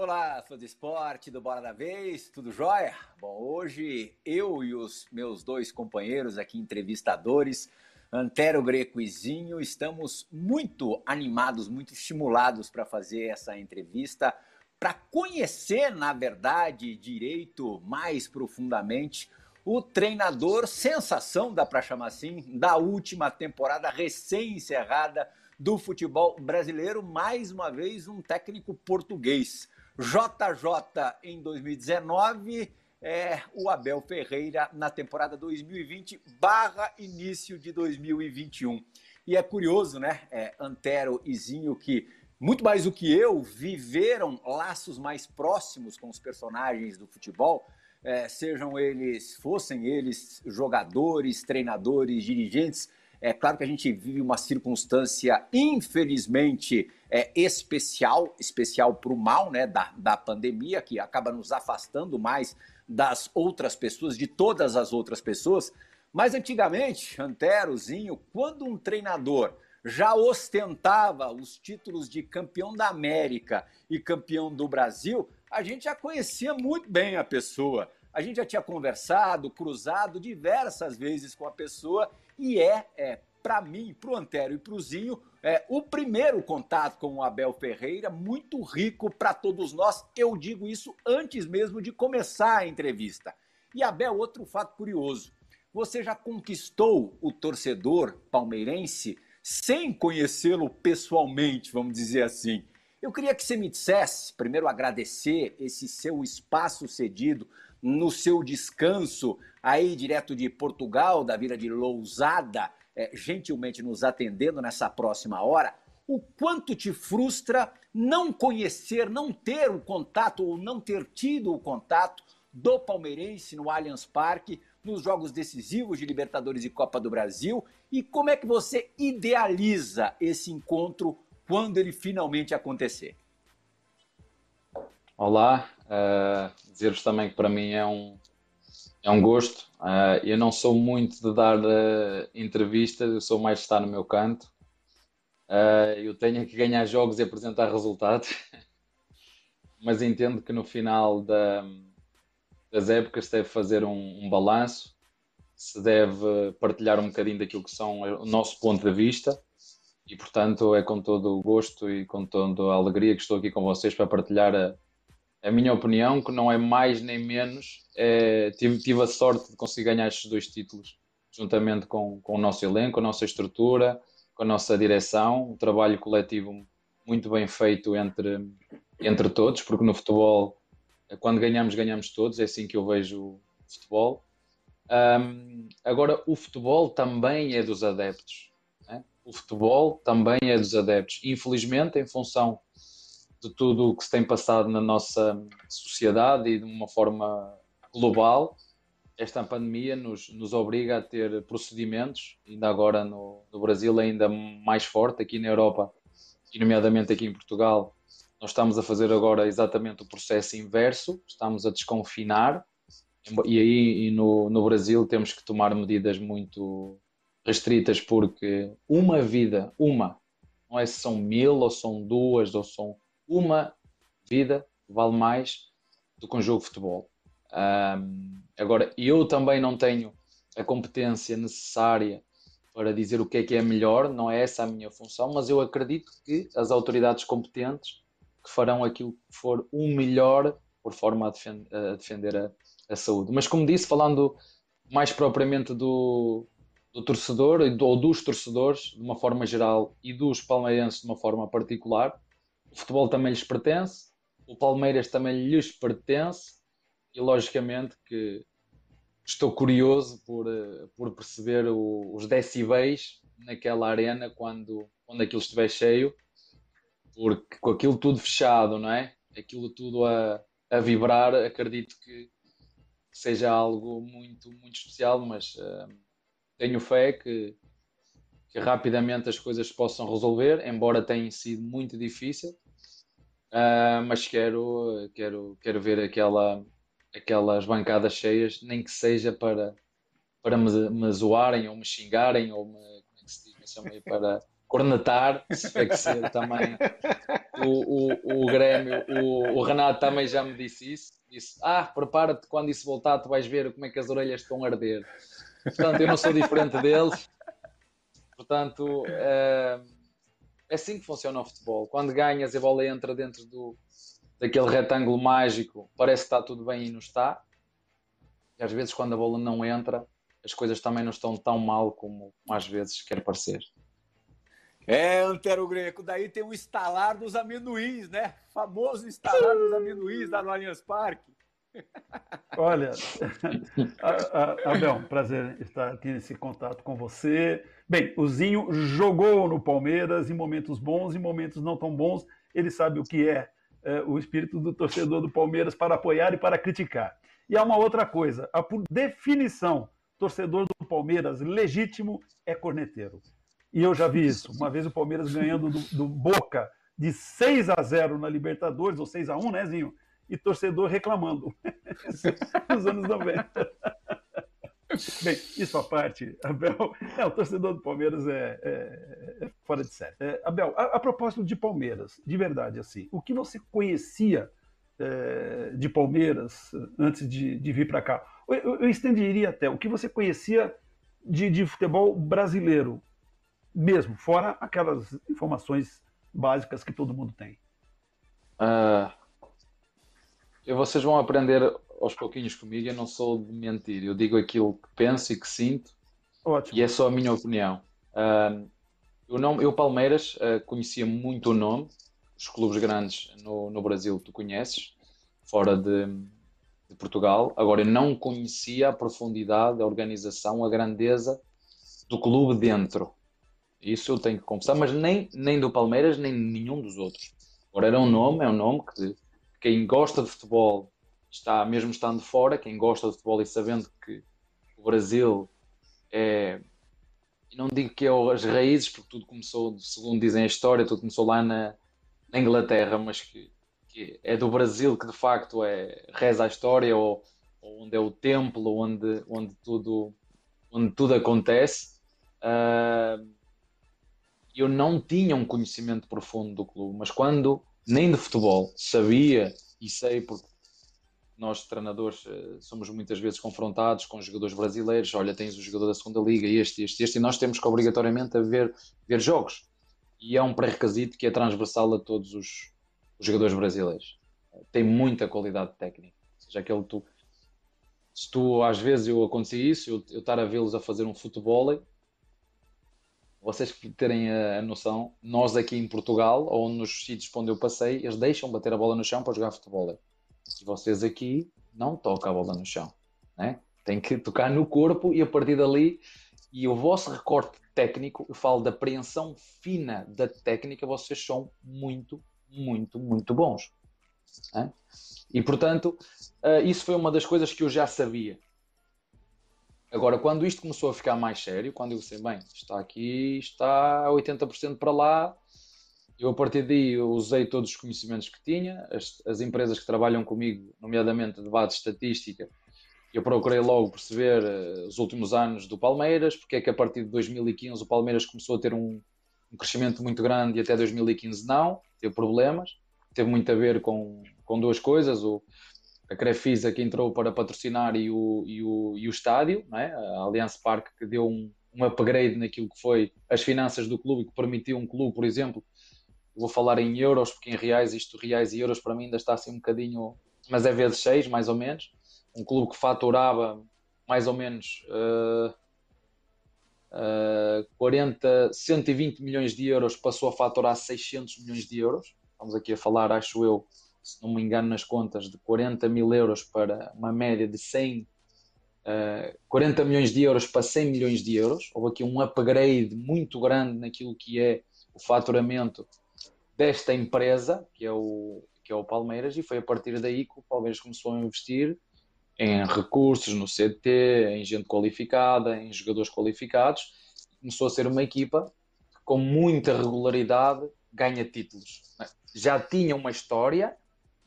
Olá, fã do esporte, do Bora da Vez, tudo jóia? Bom, hoje eu e os meus dois companheiros aqui, entrevistadores, Antero Greco e Zinho, estamos muito animados, muito estimulados para fazer essa entrevista, para conhecer, na verdade, direito mais profundamente o treinador sensação, dá para chamar assim, da última temporada recém-encerrada do futebol brasileiro, mais uma vez um técnico português. JJ em 2019, é, o Abel Ferreira na temporada 2020 barra início de 2021. E é curioso, né, é, Antero e Zinho, que muito mais do que eu, viveram laços mais próximos com os personagens do futebol, é, sejam eles, fossem eles jogadores, treinadores, dirigentes, é claro que a gente vive uma circunstância, infelizmente, é, especial, especial para o mal né, da, da pandemia, que acaba nos afastando mais das outras pessoas, de todas as outras pessoas. Mas antigamente, Anterozinho, quando um treinador já ostentava os títulos de campeão da América e campeão do Brasil, a gente já conhecia muito bem a pessoa. A gente já tinha conversado, cruzado diversas vezes com a pessoa e é, é para mim, para o Antero e para o Zinho, é, o primeiro contato com o Abel Ferreira, muito rico para todos nós. Eu digo isso antes mesmo de começar a entrevista. E Abel, outro fato curioso: você já conquistou o torcedor palmeirense sem conhecê-lo pessoalmente, vamos dizer assim. Eu queria que você me dissesse, primeiro agradecer esse seu espaço cedido no seu descanso aí direto de Portugal, da vila de Lousada, é, gentilmente nos atendendo nessa próxima hora, o quanto te frustra não conhecer, não ter o contato ou não ter tido o contato do palmeirense no Allianz Parque, nos jogos decisivos de Libertadores e Copa do Brasil, e como é que você idealiza esse encontro quando ele finalmente acontecer? Olá, uh, dizer-vos também que para mim é um, é um gosto. Uh, eu não sou muito de dar uh, entrevistas, eu sou mais de estar no meu canto. Uh, eu tenho que ganhar jogos e apresentar resultados, mas entendo que no final da, das épocas deve fazer um, um balanço, se deve partilhar um bocadinho daquilo que são o nosso ponto de vista e, portanto, é com todo o gosto e com toda a alegria que estou aqui com vocês para partilhar a, a minha opinião, que não é mais nem menos, é, tive, tive, a sorte de conseguir ganhar estes dois títulos, juntamente com, com o nosso elenco, a nossa estrutura, com a nossa direção, um trabalho coletivo muito bem feito entre, entre todos, porque no futebol, quando ganhamos, ganhamos todos, é assim que eu vejo o futebol. Um, agora, o futebol também é dos adeptos. Né? O futebol também é dos adeptos. Infelizmente, em função de tudo o que se tem passado na nossa sociedade e de uma forma global, esta pandemia nos, nos obriga a ter procedimentos, ainda agora no, no Brasil ainda mais forte, aqui na Europa e nomeadamente aqui em Portugal, nós estamos a fazer agora exatamente o processo inverso, estamos a desconfinar. E aí e no, no Brasil temos que tomar medidas muito restritas porque uma vida, uma, não é se são mil ou são duas ou são uma vida vale mais do que um jogo de futebol. Um, agora, eu também não tenho a competência necessária para dizer o que é que é melhor, não é essa a minha função, mas eu acredito que as autoridades competentes que farão aquilo que for o melhor por forma a, defender a, defender a, a saúde. Mas como disse, falando mais propriamente do, do torcedor ou dos torcedores de uma forma geral e dos palmeirenses de uma forma particular, o futebol também lhes pertence, o Palmeiras também lhes pertence e logicamente que estou curioso por, eh, por perceber o, os decibéis naquela arena quando, quando aquilo estiver cheio, porque com aquilo tudo fechado, não é? Aquilo tudo a, a vibrar, acredito que seja algo muito, muito especial, mas uh, tenho fé que que rapidamente as coisas possam resolver, embora tenha sido muito difícil. Uh, mas quero, quero, quero ver aquela, aquelas bancadas cheias, nem que seja para, para me, me zoarem ou me xingarem ou me, como é que se diz, para, cornetar, se tiver que ser também. O, o, o Grêmio, o, o Renato também já me disse isso. Disse: Ah, prepara-te, quando isso voltar, tu vais ver como é que as orelhas estão a arder. Portanto, eu não sou diferente deles. Portanto, é, é assim que funciona o futebol. Quando ganhas e a bola entra dentro do, daquele retângulo mágico, parece que está tudo bem e não está. E às vezes, quando a bola não entra, as coisas também não estão tão mal como, como às vezes quer parecer. É, Antero Greco, daí tem o estalar dos amendoins, né? Famoso estalar dos amendoins lá no Allianz Parque. Olha, Abel, prazer estar aqui nesse contato com você. Bem, o Zinho jogou no Palmeiras em momentos bons e momentos não tão bons. Ele sabe o que é, é o espírito do torcedor do Palmeiras para apoiar e para criticar. E há uma outra coisa, a, por definição, torcedor do Palmeiras legítimo é corneteiro. E eu já vi isso. Uma vez o Palmeiras ganhando do, do Boca de 6 a 0 na Libertadores, ou 6 a 1 né, Zinho? E torcedor reclamando. Nos anos 90. Bem, isso à parte, Abel. É, o torcedor do Palmeiras é, é, é fora de série. É, Abel, a, a, propósito de Palmeiras, de verdade, assim, o que você conhecia é, de Palmeiras antes de, de vir para cá? Eu, eu, estenderia até o que você conhecia de, de futebol brasileiro mesmo, fora aquelas informações básicas que todo mundo tem? Uh, vocês vão aprender aos pouquinhos comigo. Eu não sou de mentir, eu digo aquilo que penso e que sinto, Ótimo. e é só a minha opinião. Uh, eu, não, eu, Palmeiras, uh, conhecia muito o nome, os clubes grandes no, no Brasil tu conheces, fora de, de Portugal. Agora, eu não conhecia a profundidade, a organização, a grandeza do clube dentro. Isso eu tenho que confessar, mas nem, nem do Palmeiras, nem nenhum dos outros. Agora era um nome, é um nome que quem gosta de futebol está, mesmo estando fora, quem gosta de futebol e sabendo que o Brasil é. Não digo que é as raízes, porque tudo começou, segundo dizem a história, tudo começou lá na, na Inglaterra, mas que, que, é do Brasil que de facto é, reza a história, ou, ou onde é o templo, onde, onde, tudo, onde tudo acontece. Uh, eu não tinha um conhecimento profundo do clube, mas quando, nem de futebol, sabia e sei porque nós treinadores eh, somos muitas vezes confrontados com jogadores brasileiros, olha, tens o jogador da segunda liga, este, este, este, e nós temos que obrigatoriamente a ver, ver jogos. E é um pré-requisito que é transversal a todos os, os, jogadores brasileiros. Tem muita qualidade técnica. Ou seja, aquele tu, se tu, às vezes eu acontecia isso, eu, eu estar a vê-los a fazer um futebol vocês terem a, noção, nós aqui em Portugal, ou nos sítios onde eu passei, eles deixam bater a bola no chão para jogar futebol. E vocês aqui não tocam a bola no chão. Né? Tem que tocar no corpo e a partir dali, e o vosso recorte técnico, eu falo da apreensão fina da técnica, vocês são muito, muito, muito bons. Né? E portanto, uh, isso foi uma das coisas que eu já sabia. Agora, quando isto começou a ficar mais sério, quando eu disse, bem, está aqui, está 80% para lá, eu a partir daí usei todos os conhecimentos que tinha, as, as empresas que trabalham comigo, nomeadamente de base estatística, eu procurei logo perceber uh, os últimos anos do Palmeiras, porque é que a partir de 2015 o Palmeiras começou a ter um, um crescimento muito grande e até 2015 não, teve problemas, teve muito a ver com, com duas coisas, o, a Crefisa que entrou para patrocinar e o, e o, e o estádio, é? a Allianz Parque que deu um, um upgrade naquilo que foi as finanças do clube que permitiu um clube, por exemplo, vou falar em euros, porque em reais, isto reais e euros para mim ainda está assim um bocadinho, mas é vezes 6 mais ou menos, um clube que faturava mais ou menos uh, uh, 40, 120 milhões de euros passou a faturar 600 milhões de euros, estamos aqui a falar, acho eu, se não me engano nas contas, de 40 mil euros para uma média de 100, uh, 40 milhões de euros para 100 milhões de euros. Houve aqui um upgrade muito grande naquilo que é o faturamento desta empresa, que é o, que é o Palmeiras, e foi a partir daí que o Palmeiras começou a investir em recursos, no CT, em gente qualificada, em jogadores qualificados. Começou a ser uma equipa que, com muita regularidade, ganha títulos. Já tinha uma história,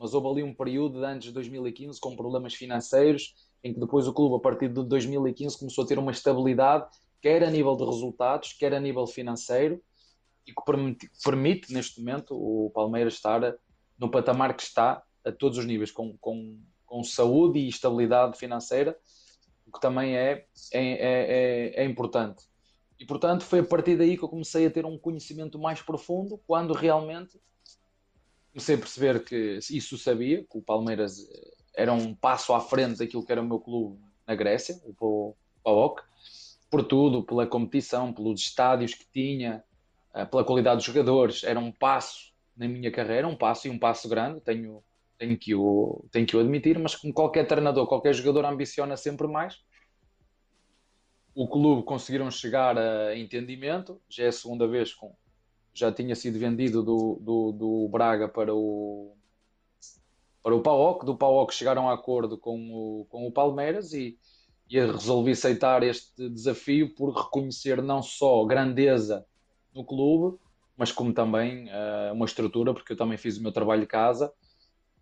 mas houve ali um período de antes de 2015 com problemas financeiros, em que depois o clube, a partir de 2015, começou a ter uma estabilidade, quer a nível de resultados, quer a nível financeiro, e que permite, permite, neste momento o Palmeiras estar no patamar que está a todos os níveis, com, com, com saúde e estabilidade financeira, o que também é, é, é, é, importante. E portanto foi a partir daí que eu comecei a ter um conhecimento mais profundo, quando realmente comecei a perceber que isso sabia, que o Palmeiras era um passo à frente daquilo que era o meu clube na Grécia, o PAOK, por tudo, pela competição, pelos estádios que tinha, eh, pela qualidade dos jogadores, era um passo na minha carreira, um passo e um passo grande, tenho, tenho, que, o, tenho que o admitir, mas como qualquer treinador, qualquer jogador ambiciona sempre mais. O clube conseguiram chegar a entendimento, já é a segunda vez com, já tinha sido vendido do, do, do Braga para o para o PAOK, do PAOK chegaram a acordo com o, com o Palmeiras e, e resolvi aceitar este desafio por reconhecer não só grandeza no clube, mas como também uh, uma estrutura, porque eu também fiz o meu trabalho de casa,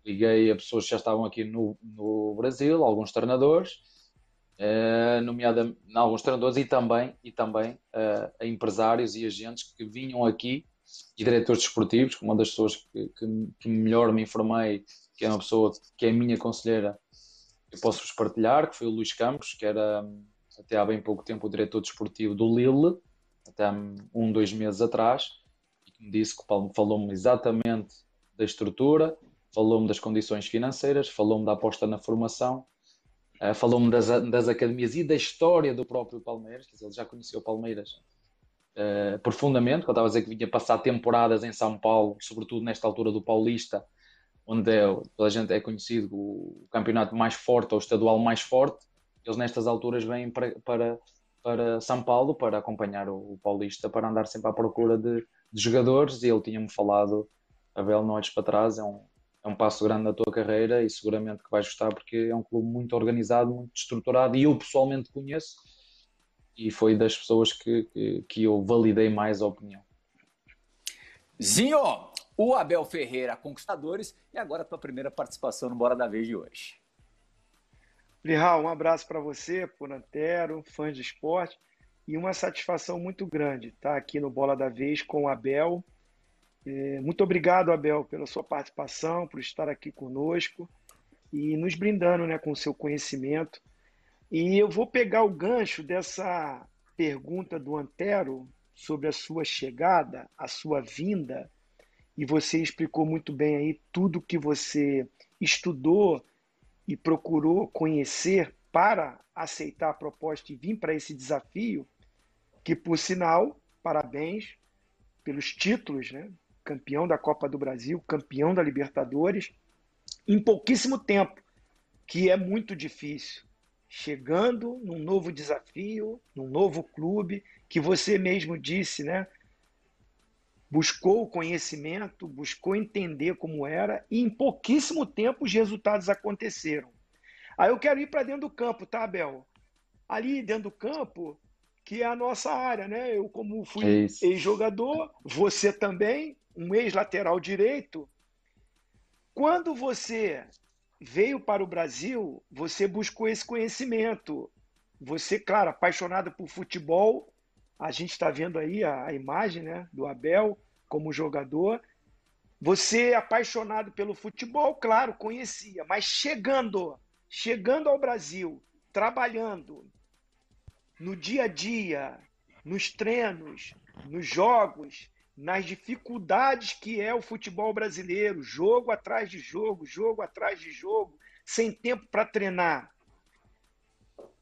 liguei a pessoas que já estavam aqui no, no Brasil, alguns treinadores, uh, nomeadamente alguns treinadores e também, e também uh, a empresários e agentes que vinham aqui e diretores desportivos, uma das pessoas que, que, que, melhor me informei, que é uma pessoa que é minha conselheira, eu posso-vos partilhar, que foi o Luís Campos, que era até há bem pouco tempo o diretor desportivo do Lille, até um, dois meses atrás, e que me disse que falou-me exatamente da estrutura, falou-me das condições financeiras, falou-me da aposta na formação, uh, falou-me das, das, academias e da história do próprio Palmeiras, quer dizer, ele já conheceu o Palmeiras uh, profundamente, quando estava a dizer que vinha passar temporadas em São Paulo, sobretudo nesta altura do Paulista, onde é, toda a gente é conhecido o campeonato mais forte, ou o estadual mais forte, eles nestas alturas vêm para, para para São Paulo para acompanhar o, Paulista, para andar sempre à procura de, de jogadores. E ele tinha-me falado, Abel, não olhes para trás, é um, é um passo grande na tua carreira e seguramente que vais gostar porque é um clube muito organizado, muito estruturado e eu pessoalmente conheço. E foi das pessoas que, que, que eu validei mais a opinião. Zinho, o Abel Ferreira, Conquistadores, e agora a tua primeira participação no Bora da Vez de hoje. Lihal, um abraço para você, por Antero, fã de esporte, e uma satisfação muito grande estar aqui no Bola da Vez com o Abel. É, muito obrigado, Abel, pela sua participação, por estar aqui conosco e nos brindando né, com o seu conhecimento. E eu vou pegar o gancho dessa pergunta do Antero sobre a sua chegada, a sua vinda, e você explicou muito bem aí tudo que você estudou e procurou conhecer para aceitar a proposta e vir para esse desafio, que por sinal, parabéns pelos títulos, né? Campeão da Copa do Brasil, campeão da Libertadores, em pouquíssimo tempo, que é muito difícil. Chegando num novo desafio, num novo clube, que você mesmo disse, né? buscou o conhecimento, buscou entender como era, e em pouquíssimo tempo os resultados aconteceram. Aí eu quero ir para dentro do campo, tá, Abel? Ali dentro do campo, que é a nossa área, né? Eu, como fui é ex-jogador, você também, um ex-lateral direito. Quando você veio para o Brasil, você buscou esse conhecimento. Você, claro, apaixonado por futebol, a gente está vendo aí a, a, imagem né, do Abel como jogador. Você, apaixonado pelo futebol, claro, conhecia, mas chegando, chegando ao Brasil, trabalhando no dia a dia, nos treinos, nos jogos, nas dificuldades que é o futebol brasileiro, jogo atrás de jogo, jogo atrás de jogo, sem tempo para treinar.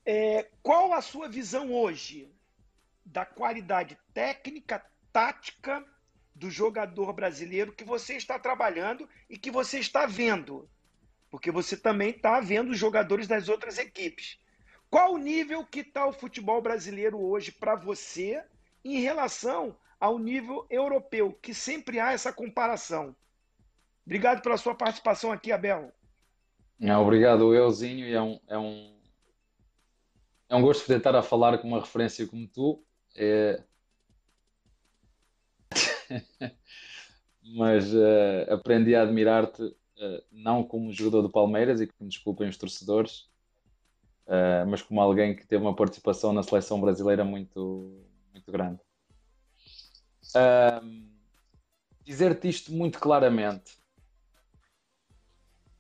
É, qual a sua visão hoje da qualidade técnica, tática do jogador brasileiro que você está trabalhando e que você está vendo. Porque você também está vendo os jogadores das outras equipes. Qual o nível que está o futebol brasileiro hoje para você em relação ao nível europeu, que sempre há essa comparação? Obrigado pela sua participação aqui, Abel. Obrigado, Euzinho. É um, é, um, é um gosto poder estar a falar com uma referência como tu. É... Mas uh, aprendi a admirar-te, uh, não como jogador do Palmeiras, e que me desculpem os torcedores, uh, mas como alguém que teve uma participação na seleção brasileira muito, muito grande. Uh, dizer-te isto muito claramente.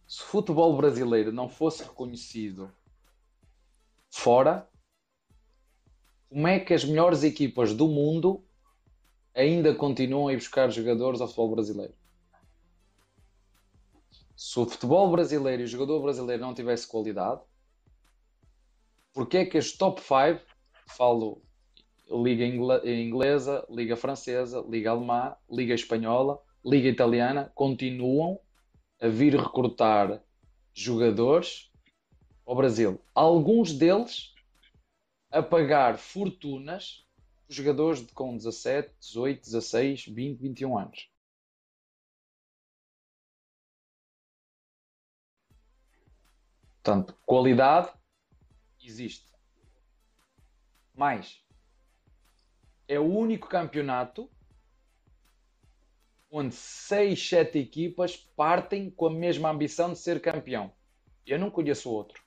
Se o futebol brasileiro não fosse reconhecido fora, como é que as melhores equipas do mundo ainda continuam a ir buscar jogadores ao futebol brasileiro? Se o futebol brasileiro e o jogador brasileiro não tivesse qualidade, porque é que as top 5, falo Liga Inglesa, Liga Francesa, Liga Alemã, Liga Espanhola, Liga Italiana, continuam a vir recrutar jogadores ao Brasil. Alguns deles a pagar fortunas jogadores com 17, 18, 16, 20, 21 anos. Portanto, qualidade existe. Mais, é o único campeonato onde 6, 7 equipas partem com a mesma ambição de ser campeão. Eu não conheço outro.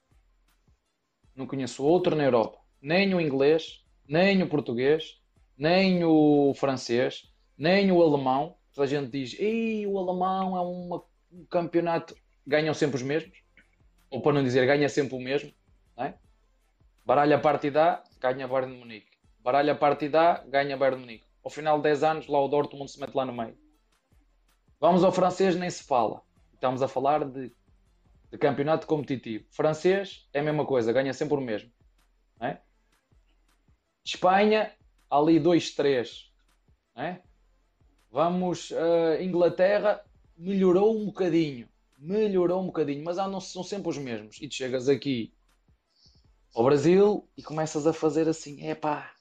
Não conheço outro na Europa. Nem o inglês, nem o português, nem o francês, nem o alemão. Toda a gente diz, Ei, o alemão é uma, um campeonato. Ganham sempre os mesmos. Ou para não dizer, ganha sempre o mesmo. Não é? Baralha a partida, ganha Bayern de Munique. Baralha a partida, ganha Bayern de Munique. Ao final de 10 anos, lá o Dortmund se mete lá no meio. Vamos ao francês, nem se fala. Estamos a falar de, de campeonato competitivo. Francês é a mesma coisa, ganha sempre o mesmo. É? Espanha, ali 2-3. É? Vamos, uh, Inglaterra, melhorou um bocadinho. Melhorou um bocadinho, mas não são sempre os mesmos. E tu chegas aqui ao Brasil e começas a fazer assim: é pá,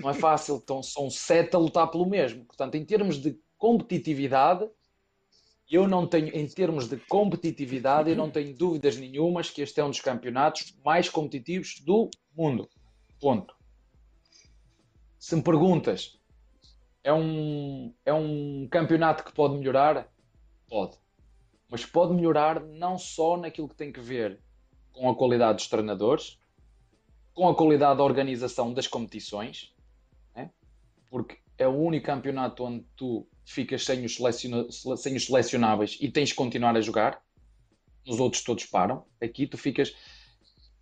não é fácil, então são sete a lutar pelo mesmo. Portanto, em termos de competitividade, eu não tenho, em termos de competitividade, eu não tenho dúvidas nenhumas que este é um dos campeonatos mais competitivos do mundo. Ponto. Se me perguntas, é um, é um campeonato que pode melhorar? Pode. Mas pode melhorar não só naquilo que tem que ver com a qualidade dos treinadores, com a qualidade da organização das competições? Porque é o único campeonato onde tu ficas sem os, seleciona sem os selecionáveis e tens que continuar a jogar. Nos outros todos param. Aqui tu ficas.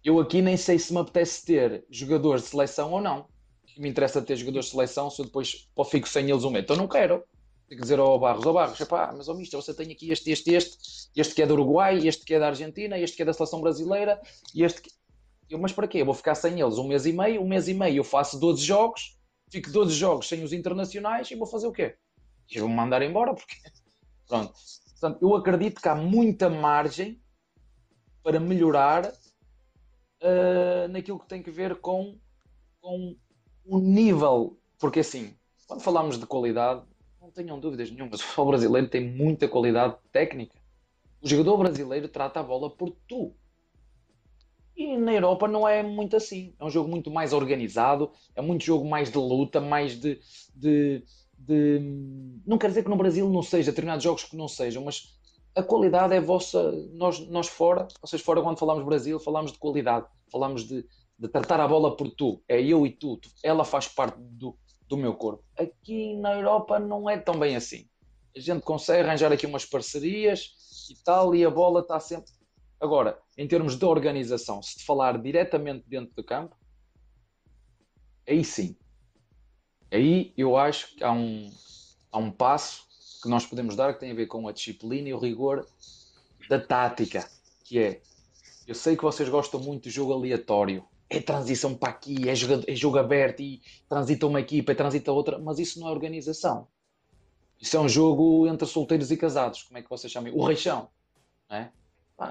Eu aqui nem sei se me apetece ter jogadores de seleção ou não. Me interessa ter jogadores de seleção se eu depois fico sem eles um mês. Então não quero. Tenho que dizer ao Barros, ao Barros, mas ao Mister, você tem aqui este, este, este, este que é do Uruguai, este que é da Argentina, este que é da seleção brasileira, e este que... Eu, mas para quê? Eu vou ficar sem eles um mês e meio, um mês e meio eu faço 12 jogos, fico 12 jogos sem os internacionais e vou fazer o quê? E vou-me mandar embora porque. Pronto. Portanto, eu acredito que há muita margem para melhorar uh, naquilo que tem que ver com, com o nível. Porque assim, quando falamos de qualidade, não tenham dúvidas nenhuma, o futebol brasileiro tem muita qualidade técnica. O jogador brasileiro trata a bola por tu. E na Europa não é muito assim. É um jogo muito mais organizado, é muito jogo mais de luta, mais de. de, de... Não quer dizer que no Brasil não seja, determinados jogos que não sejam, mas a qualidade é vossa. Nós, nós fora, vocês fora, quando falamos Brasil, falamos de qualidade, falamos de, de tratar a bola por tu. É eu e tu. Ela faz parte do, do meu corpo. Aqui na Europa não é tão bem assim. A gente consegue arranjar aqui umas parcerias e tal, e a bola está sempre Agora, em termos de organização, se te falar diretamente dentro do campo, aí sim. Aí eu acho que há um, há um passo que nós podemos dar que tem a ver com a disciplina e o rigor da tática, que é eu sei que vocês gostam muito de jogo aleatório. É transição para aqui, é jogo, é jogo aberto e transita uma equipa e transita outra, mas isso não é organização. Isso é um jogo entre solteiros e casados. Como é que vocês chamam? O reixão. É?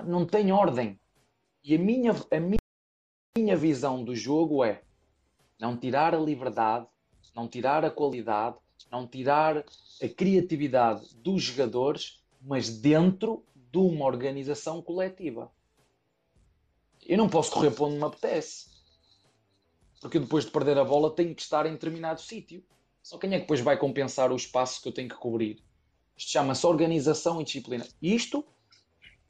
Não tem ordem. E a minha, a minha visão do jogo é não tirar a liberdade, não tirar a qualidade, não tirar a criatividade dos jogadores, mas dentro de uma organização coletiva. Eu não posso correr para onde me apetece. Porque depois de perder a bola tenho que estar em determinado sítio. Só quem é que depois vai compensar o espaço que eu tenho que cobrir? Isto chama-se organização e disciplina. Isto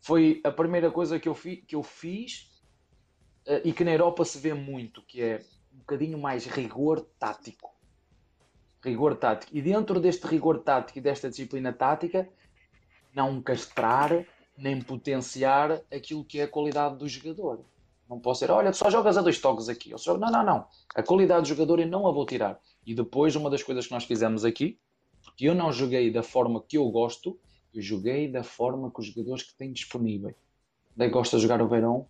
foi a primeira coisa que eu, fi, que eu fiz uh, e que na Europa se vê muito, que é um bocadinho mais rigor tático. rigor tático. E dentro deste rigor tático e desta disciplina tática, não castrar nem potenciar aquilo que é a qualidade do jogador. Não posso ser, olha, só jogas a dois toques aqui. Só... Não, não, não. A qualidade do jogador eu não a vou tirar. E depois, uma das coisas que nós fizemos aqui, porque eu não joguei da forma que eu gosto, eu joguei da forma que os jogadores que têm disponíveis. Daí gosta de jogar o Verão.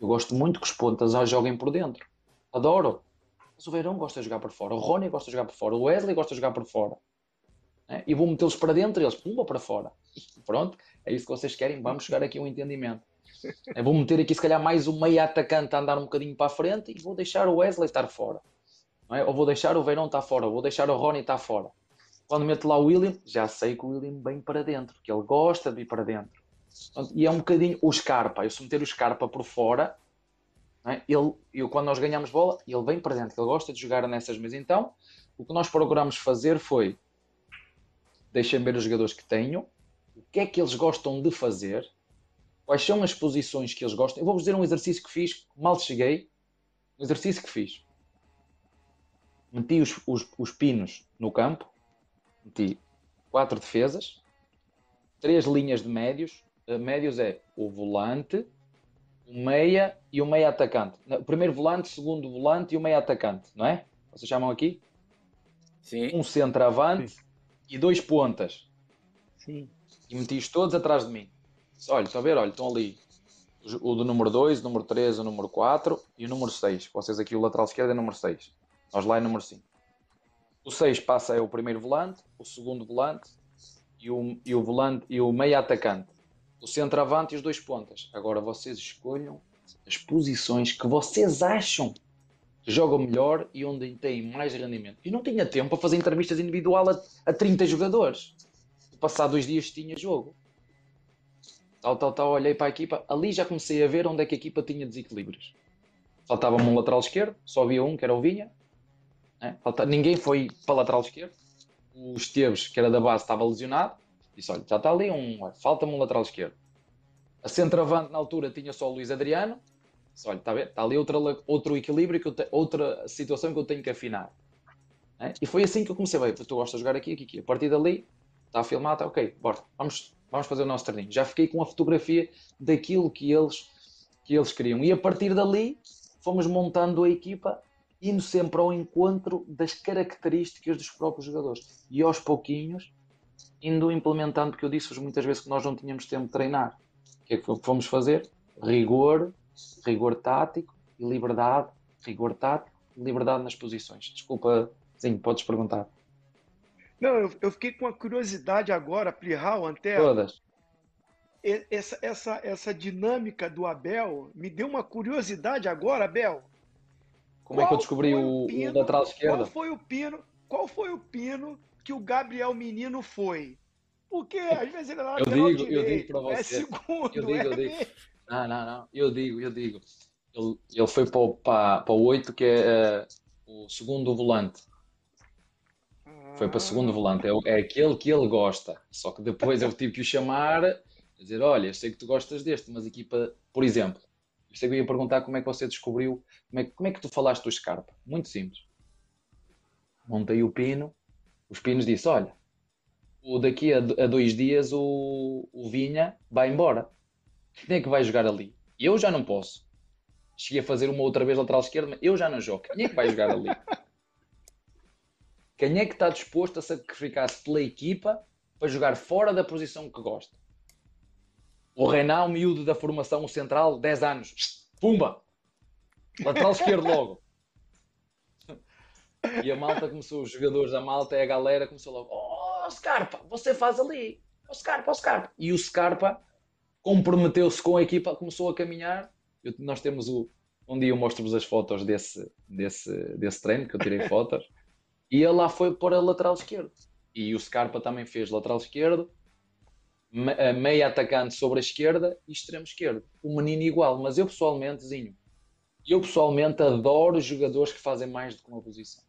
Eu gosto muito que os pontas joguem por dentro. Adoro. Mas o Verão gosta de jogar por fora. O Rony gosta de jogar por fora. O Wesley gosta de jogar por fora. É? E vou metê-los para dentro e eles pumba para fora. Pronto, é isso que vocês querem. Vamos chegar aqui a um entendimento. Eu vou meter aqui, se calhar, mais um meio atacante a andar um bocadinho para a frente e vou deixar o Wesley estar fora. É? Ou vou deixar o Verão estar fora. Ou vou deixar o Rony estar fora. Quando meto lá o William, já sei que o William vem para dentro, que ele gosta de ir para dentro. E é um bocadinho o Scarpa. Eu se meter o Scarpa por fora, é? ele, eu, quando nós ganhamos bola, ele vem para dentro, ele gosta de jogar nessas mesas. Então, o que nós procuramos fazer foi deixem ver os jogadores que tenho, o que é que eles gostam de fazer, quais são as posições que eles gostam. Eu vou-vos dizer um exercício que fiz, mal cheguei, um exercício que fiz. Meti os, os, os pinos no campo, meti quatro defesas, três linhas de médios. Uh, médios é o volante, o meia e o meia atacante. O primeiro volante, segundo volante e o meia atacante, não é? Vocês chamam aqui? Sim. Um centroavante Sim. e dois pontas. Sim. E meti-os todos atrás de mim. Olha, estão a ver? Olha, estão ali o do número 2, o número 3, o número 4 e o número 6. Vocês aqui, o lateral esquerdo é número 6. Nós lá é número 5. O 6 passa é o primeiro volante, o segundo volante e o, e o volante e o meio atacante. O centroavante e os dois pontas. Agora vocês escolham as posições que vocês acham que jogam melhor e onde têm mais rendimento. E não tinha tempo para fazer entrevistas individual a, a 30 jogadores. Passar dois dias tinha jogo. Tal, tal, tal, olhei para a equipa. Ali já comecei a ver onde é que a equipa tinha desequilíbrios. Faltava-me um lateral esquerdo, só havia um, que era o Vinha. É? Falta... Ninguém foi para lateral esquerdo. O Esteves, que era da base, estava lesionado. Disse: Olha, já está ali um. Falta-me um lateral esquerdo. A centroavante na altura tinha só o Luís Adriano. Disse: Olha, está, a está ali outra, outro equilíbrio, que te... outra situação que eu tenho que afinar. É? E foi assim que eu comecei. Bem, tu gostas de jogar aqui, aqui, aqui. A partir dali, está a filmar, está ok, bora, vamos, vamos fazer o nosso treininho. Já fiquei com a fotografia daquilo que eles, que eles queriam. E a partir dali, fomos montando a equipa indo sempre ao encontro das características dos próprios jogadores. E aos pouquinhos, indo implementando, porque eu disse-vos muitas vezes que nós não tínhamos tempo de treinar. O que é que fomos fazer? Rigor, rigor tático e liberdade, rigor tático e liberdade nas posições. Desculpa, sim, podes perguntar. Não, eu, eu fiquei com uma curiosidade agora, Plihal, Antero. Todas. Essa, essa, essa dinâmica do Abel me deu uma curiosidade agora, Abel. Como qual é que eu descobri o, pino, o lateral esquerdo? Qual foi o pino? Qual foi o pino que o Gabriel Menino foi? Porque às vezes ele é lateral eu digo, direito, eu digo para você. é segundo, eu digo, é eu digo. Não, não, não. Eu digo, eu digo. Ele, ele foi para o, para, para o 8, que é uh, o segundo volante. Foi para o segundo ah. volante. É, é, aquele que ele gosta. Só que depois eu tive que o chamar, dizer: Olha, sei que tu gostas deste, mas a equipa, por exemplo, eu ia perguntar como é que você descobriu, como é, como é que tu falaste do Scarpa? Muito simples. Montei o pino, os pinos disse: Olha, o daqui a, a dois dias o, o Vinha vai embora. Quem é que vai jogar ali? Eu já não posso. Cheguei a fazer uma outra vez lateral esquerda, mas eu já não jogo. Quem é que vai jogar ali? Quem é que está disposto a sacrificar-se pela equipa para jogar fora da posição que gosta? O Renan, o miúdo da formação central, 10 anos. Pumba! Lateral esquerdo logo. E a malta começou, os jogadores da malta e a galera começou logo: Oh, Scarpa, você faz ali. Oh, Scarpa, oh, Scarpa. E o Scarpa comprometeu-se com a equipa, começou a caminhar. Eu, nós temos o. Um dia eu mostro-vos as fotos desse, desse, desse treino, que eu tirei fotos. E ele lá foi para lateral esquerdo. E o Scarpa também fez lateral esquerdo, meia atacante sobre a esquerda e extremo esquerdo. O menino igual, mas eu pessoalmente, Zinho, eu pessoalmente adoro jogadores que fazem mais do que uma posição.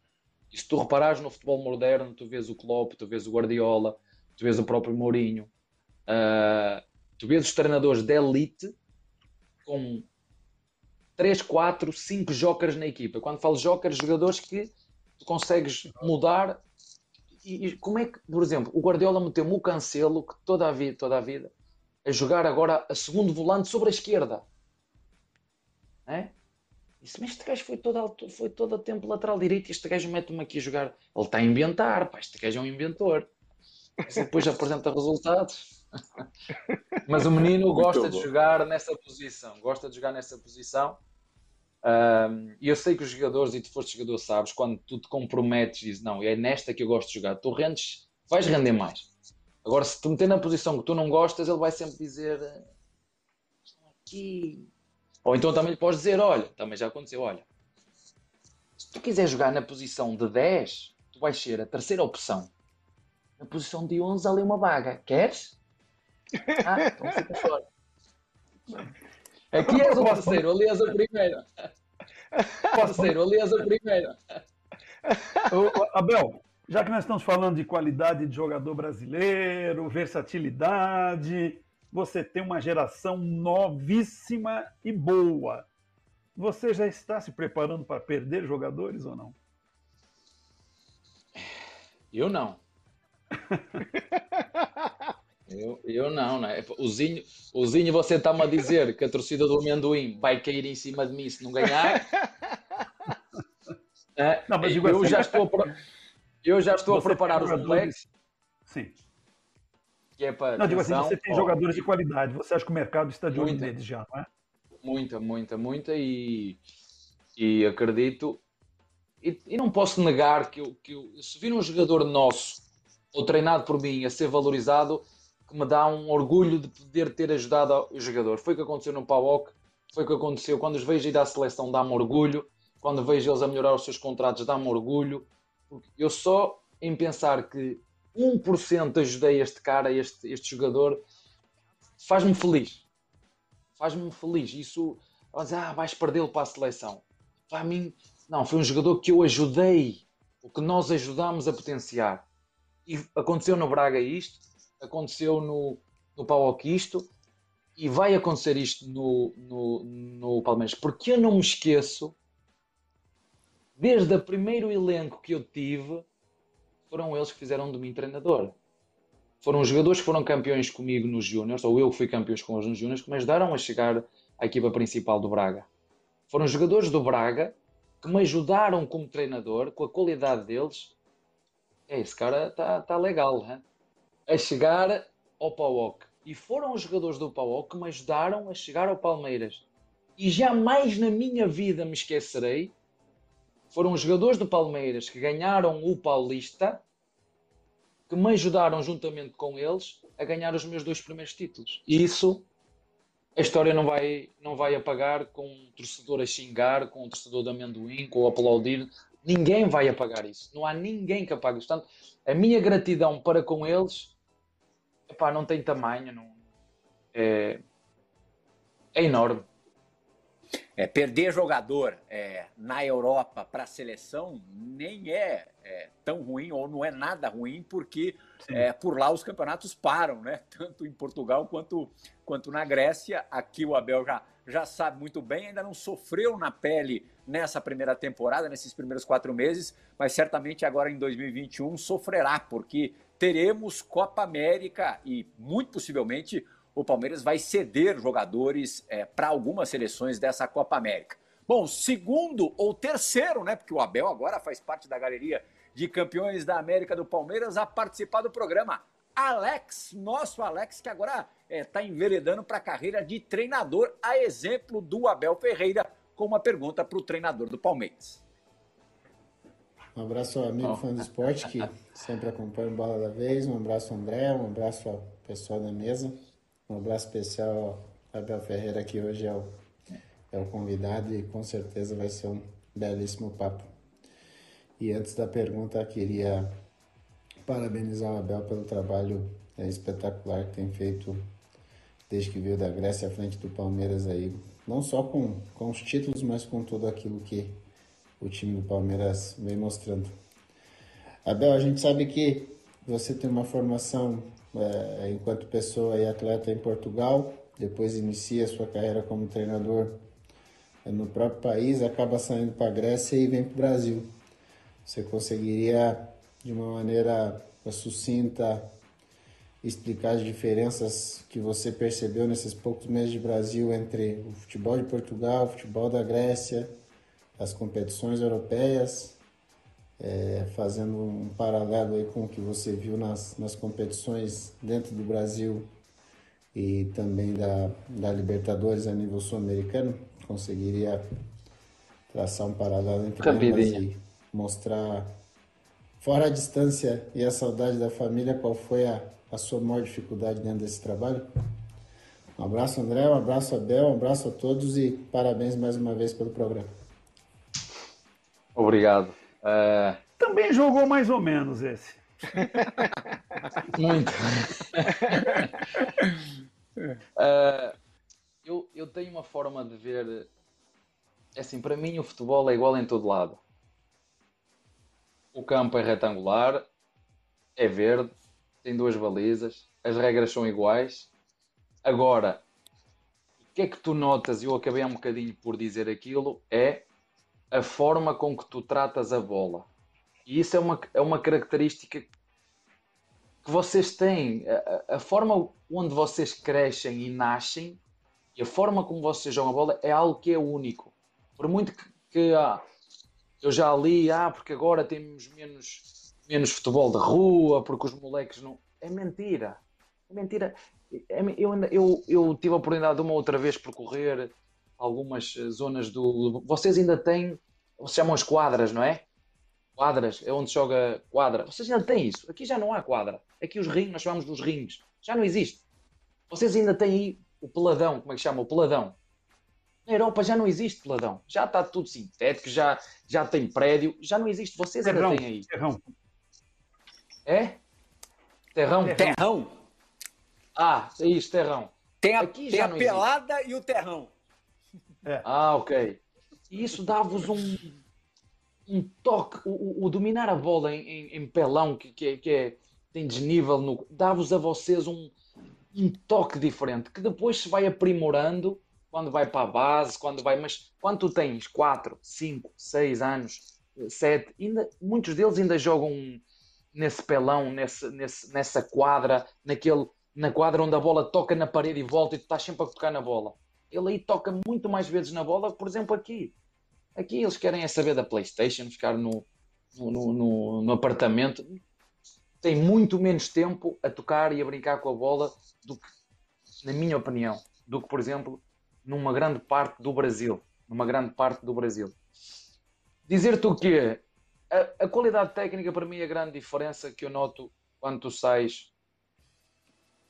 E se tu reparares no futebol moderno, tu vês o Klopp, tu vês o Guardiola, tu vês o próprio Mourinho, uh, tu vês os treinadores de elite com 3, 4, 5 jokers na equipa. Quando falo jokers, jogadores que tu consegues mudar e, e, como é que, por exemplo, o Guardiola meteu-me o Cancelo, que toda a vida, toda a vida, a jogar agora a segundo volante sobre a esquerda. É? Disse, mas este gajo foi todo, foi todo a tempo lateral direito e este gajo mete-me aqui a jogar. Ele está a inventar, pá, este gajo é um inventor. Mas depois apresenta resultados. mas o menino gosta de jogar nessa posição, gosta de jogar nessa posição. E eu sei que os jogadores, e tu foste jogador, sabes, quando tu te comprometes e dizes, não, é nesta que eu gosto de jogar, tu rendes, vais render mais. Agora, se tu meter na posição que tu não gostas, ele vai sempre dizer, aqui, ou então também lhe podes dizer: olha, também já aconteceu, olha, se tu quiser jogar na posição de 10, tu vais ser a terceira opção. Na posição de 11, ali uma vaga. Queres? Ah, então fica fora. Aqui és o terceiro, ali és a primeira. Terceiro, ali és a primeira. Abel, já que nós estamos falando de qualidade de jogador brasileiro, versatilidade, você tem uma geração novíssima e boa. Você já está se preparando para perder jogadores ou não? Eu não. eu, eu não, né? O Zinho, o Zinho você está-me a dizer que a torcida do amendoim vai cair em cima de mim se não ganhar. é, não, mas eu, assim, já estou a, eu já estou a preparar os moleques. Sim que é para. Não, digo assim, você tem ó, jogadores de qualidade, você acha que o mercado está de olho neles já, não é? Muita, muita, muita, e, e acredito. E, e não posso negar que, eu, que eu, se vir um jogador nosso, ou treinado por mim, a ser valorizado, que me dá um orgulho de poder ter ajudado o jogador. Foi o que aconteceu no PAOC, foi o que aconteceu quando os vejo ir à seleção, dá-me orgulho. Quando vejo eles a melhorar os seus contratos, dá-me orgulho. Eu só em pensar que 1% ajudei este cara, este, este jogador, faz-me feliz. Faz-me feliz. Isso, ah, vais perdê-lo para a seleção. Para mim, não, foi um jogador que eu ajudei, o que nós ajudámos a potenciar. E aconteceu no Braga isto, aconteceu no, no Pauok isto, e vai acontecer isto no, no, no Palmeiras. Porque eu não me esqueço, desde o primeiro elenco que eu tive, foram eles que fizeram de mim treinador. Foram os jogadores que foram campeões comigo nos Júniors, ou eu que fui campeão com eles nos Júniors, que me ajudaram a chegar à equipa principal do Braga. Foram os jogadores do Braga que me ajudaram como treinador, com a qualidade deles. É, esse cara está tá legal, hein? A chegar ao PAOC. E foram os jogadores do PAOC que me ajudaram a chegar ao Palmeiras. E jamais na minha vida me esquecerei foram os jogadores do Palmeiras que ganharam o Paulista que me ajudaram juntamente com eles a ganhar os meus dois primeiros títulos. E isso a história não vai, não vai apagar com um torcedor a xingar, com um torcedor de amendoim, com o aplaudir. Ninguém vai apagar isso. Não há ninguém que apague isso. Portanto, a minha gratidão para com eles epá, não tem tamanho. Não, é, é enorme. É, perder jogador é, na Europa para a seleção nem é, é, tão ruim ou não é nada ruim, porque é, por lá os campeonatos param, né? tanto em Portugal quanto, quanto na Grécia. Aqui o Abel já, já sabe muito bem, ainda não sofreu na pele nessa primeira temporada, nesses primeiros quatro meses, mas certamente agora em 2021 sofrerá, porque teremos Copa América e muito possivelmente o Palmeiras vai ceder jogadores é, para algumas seleções dessa Copa América. Bom, segundo ou terceiro, né? Porque o Abel agora faz parte da galeria de campeões da América do Palmeiras a participar do programa. Alex, nosso Alex, que agora está é, enveredando para a carreira de treinador, a exemplo do Abel Ferreira, com uma pergunta para o treinador do Palmeiras. Um abraço ao amigo oh. fã do esporte que sempre acompanha o Bola da Vez. Um abraço ao André, um abraço ao pessoal da mesa. Um abraço especial ao Abel Ferreira, que hoje é o, é o convidado e com certeza vai ser um belíssimo papo. E antes da pergunta, queria parabenizar o Abel pelo trabalho é, espetacular que tem feito desde que veio da Grécia à frente do Palmeiras aí. Não só com, com os títulos, mas com tudo aquilo que o time do Palmeiras vem mostrando. Abel, a gente sabe que você tem uma formação é, enquanto pessoa e atleta em Portugal, depois inicia sua carreira como treinador no próprio país, acaba saindo para a Grécia e vem para o Brasil. Você conseguiria de uma maneira sucinta explicar as diferenças que você percebeu nesses poucos meses de Brasil entre o futebol de Portugal, o futebol da Grécia, as competições europeias, é, fazendo um paralelo aí com o que você viu nas, nas competições dentro do Brasil e também da, da Libertadores a nível sul-americano, conseguiria traçar um paralelo entre ambas e mostrar, fora a distância e a saudade da família, qual foi a, a sua maior dificuldade dentro desse trabalho? Um abraço, André, um abraço, Abel, um abraço a todos e parabéns mais uma vez pelo programa. Obrigado. Uh... Também jogou mais ou menos esse. Muito. uh, eu, eu tenho uma forma de ver. É assim, para mim o futebol é igual em todo lado. O campo é retangular, é verde, tem duas balizas, as regras são iguais. Agora, o que é que tu notas, e eu acabei um bocadinho por dizer aquilo, é a forma com que tu tratas a bola. E isso é uma, é uma característica que vocês têm. A, a forma onde vocês crescem e nascem e a forma como vocês jogam a bola é algo que é único. Por muito que, que ah, eu já li, ah, porque agora temos menos, menos futebol de rua, porque os moleques não. É mentira. É mentira. É, eu, eu, eu tive a oportunidade de uma outra vez percorrer algumas zonas do. Vocês ainda têm. Se chamam as quadras, não é? Quadras, é onde joga quadra. Vocês ainda têm isso. Aqui já não há quadra. Aqui os rings, nós chamamos dos rings. Já não existe. Vocês ainda têm aí o peladão, como é que chama? O peladão. Na Europa já não existe peladão. Já está tudo sintético, já, já tem prédio, já não existe. Vocês terrão, ainda têm aí. Terrão. É? Terrão? Terrão. Ah, é isso, terrão. Tem a, Aqui tem a pelada e o terrão. É. Ah, ok. E isso dá-vos um, um toque, o, o, dominar a bola em, em, em pelão, que, que, é, que é, tem desnível, no, dá-vos a vocês um, um toque diferente, que depois se vai aprimorando quando vai para a base, quando vai, mas quando tu tens 4, 5, 6 anos, 7, ainda, muitos deles ainda jogam nesse pelão, nesse, nesse, nessa quadra, naquele, na quadra onde a bola toca na parede e volta e tu estás sempre a tocar na bola. Ele aí toca muito mais vezes na bola, por exemplo, aqui. Aqui eles querem é saber da Playstation, ficar no, no, no, no apartamento tem muito menos tempo a tocar e a brincar com a bola do que, na minha opinião, do que, por exemplo, numa grande parte do Brasil. Numa grande parte do Brasil. Dizer-te o quê? A, a, qualidade técnica, para mim, é a grande diferença que eu noto quando tu sais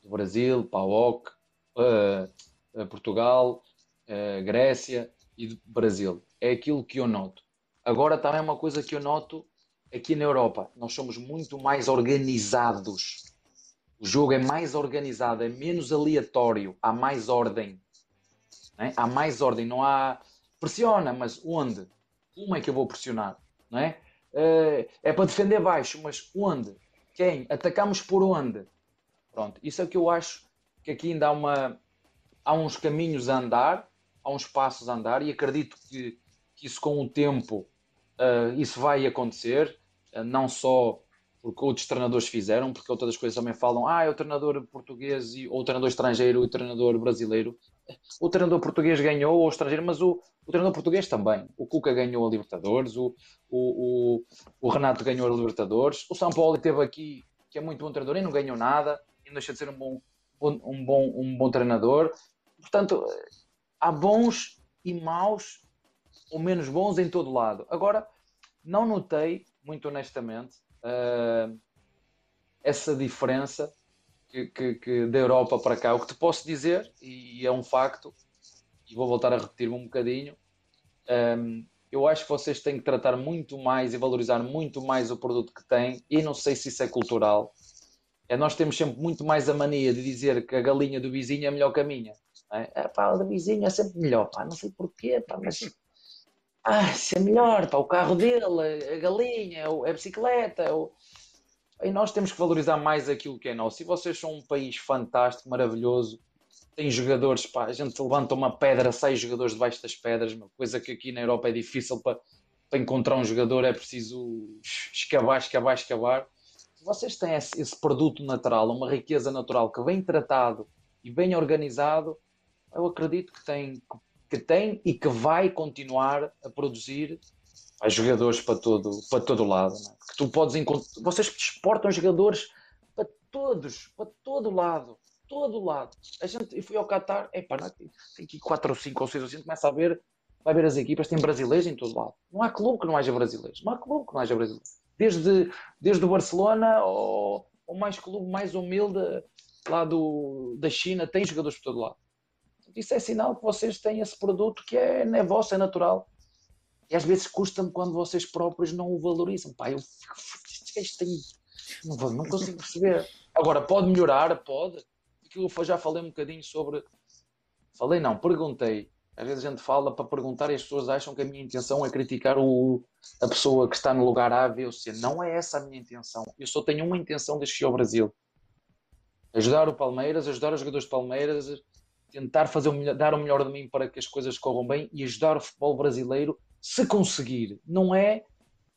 do Brasil, para uh, uh, Portugal, Grécia e Brasil. É aquilo que eu noto. Agora também é uma coisa que eu noto aqui na Europa nós somos muito mais organizados. O jogo é mais organizado, é menos aleatório, há mais ordem. É? Há mais ordem, não há. Pressiona, mas onde? Como é que eu vou pressionar? Não é? Eh, é para defender baixo, mas onde? Quem? Atacamos por onde? Pronto, isso é o que eu acho que aqui ainda há, uma, há uns caminhos a andar, há uns passos a andar, e acredito que, que isso com o tempo uh, isso vai acontecer, uh, não só porque outros treinadores fizeram, porque outras coisas também falam, ah, é o treinador português e, ou o treinador estrangeiro e o treinador brasileiro. O treinador português ganhou, ou o estrangeiro, mas o, o treinador português também. O Cuca ganhou a Libertadores, o, o, o, o Renato ganhou a Libertadores, o São Paulo esteve aqui, que é muito bom treinador, e não ganhou nada, e não deixa de ser um bom, um bom, um bom treinador. Portanto, há bons e maus ou menos bons em todo lado. Agora, não notei, muito honestamente, uh, essa diferença que, que, que, da Europa para cá. O que te posso dizer, e é um facto, e vou voltar a repetir-me um bocadinho, um, ah, eu acho que vocês têm que tratar muito mais e valorizar muito mais o produto que têm, e não sei se isso é cultural. É, nós temos sempre muito mais a mania de dizer que a galinha do vizinho é melhor que a minha. É? É, pá, a da vizinha é sempre melhor, pá, não sei porquê, pá, mas ah, isso é melhor, pá, o carro dele, a galinha, a bicicleta. O... E nós temos que valorizar mais aquilo que é nosso. E vocês são um país fantástico, maravilhoso. Tem jogadores, pá, a gente levanta uma pedra, sai jogadores debaixo das pedras, uma coisa que aqui na Europa é difícil para, para encontrar um jogador, é preciso escavar, escavar, escavar. vocês têm esse, esse, produto natural, uma riqueza natural que vem tratado e bem organizado, eu acredito que tem, que tem e que vai continuar a produzir Há jogadores para todo, para todo lado. Não é? Que tu podes encontrar. Vocês exportam jogadores para todos, para todo lado. Todo lado. A gente, eu fui ao Qatar, é pá, tem aqui 4 ou 5 ou 6 ou 5, começa a ver, vai ver as equipas, tem brasileiros em todo lado. Não há clube que não haja brasileiros. Não há clube que não haja brasileiros. Desde, desde o Barcelona ou o mais clube mais humilde lá do, da China, tem jogadores por todo lado. Isso é sinal que vocês têm esse produto que é, é vosso, é natural. E às vezes custa-me quando vocês próprios não o valorizam. Pá, eu fico, este tem... não, não consigo perceber. Agora, pode melhorar? Pode. Aquilo eu já falei um bocadinho sobre. Falei, não, perguntei. Às vezes a gente fala para perguntar e as pessoas acham que a minha intenção é criticar o, a pessoa que está no lugar A, B ou C. Não é essa a minha intenção. Eu só tenho uma intenção desde que ao Brasil. Ajudar o Palmeiras, ajudar os jogadores de Palmeiras, tentar fazer o melhor, dar o melhor de mim para que as coisas corram bem e ajudar o futebol brasileiro se conseguir, não é.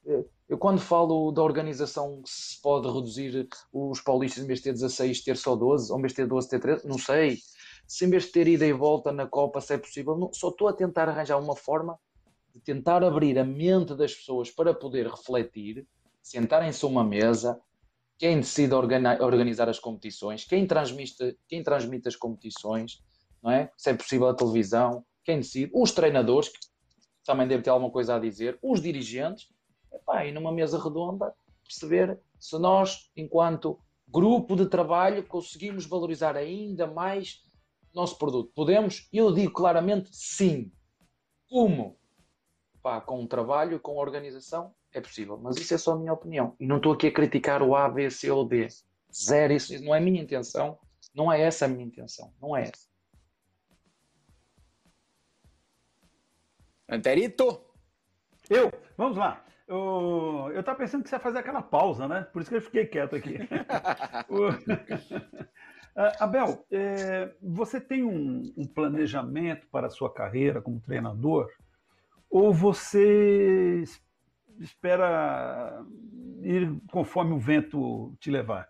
Eh, eu, quando falo da organização que se pode reduzir os paulistas, em vez de ter 16, ter só 12, ou em vez de ter 12, ter 13, não sei. Se em vez de ter ida e volta na Copa, se é possível, não, só estou a tentar arranjar uma forma de tentar abrir a mente das pessoas para poder refletir, sentarem-se a uma mesa, quem decide organizar as competições, quem transmite, quem transmite as competições, não é? se é possível a televisão, quem decide, os treinadores, que também deve ter alguma coisa a dizer, os dirigentes, epá, e numa mesa redonda perceber se nós, enquanto grupo de trabalho, conseguimos valorizar ainda mais o nosso produto. Podemos? Eu digo claramente sim. Como? Epá, com o trabalho com a organização é possível, mas isso é só a minha opinião. E não estou aqui a criticar o A, B, C ou D. Zero, isso não é a minha intenção, não é essa a minha intenção, não é essa. Anterito? Eu? Vamos lá. Eu estava pensando que você ia fazer aquela pausa, né? Por isso que eu fiquei quieto aqui. Ah, Abel, é, você tem um, um, planejamento para a sua carreira como treinador? Ou você espera ir conforme o vento te levar?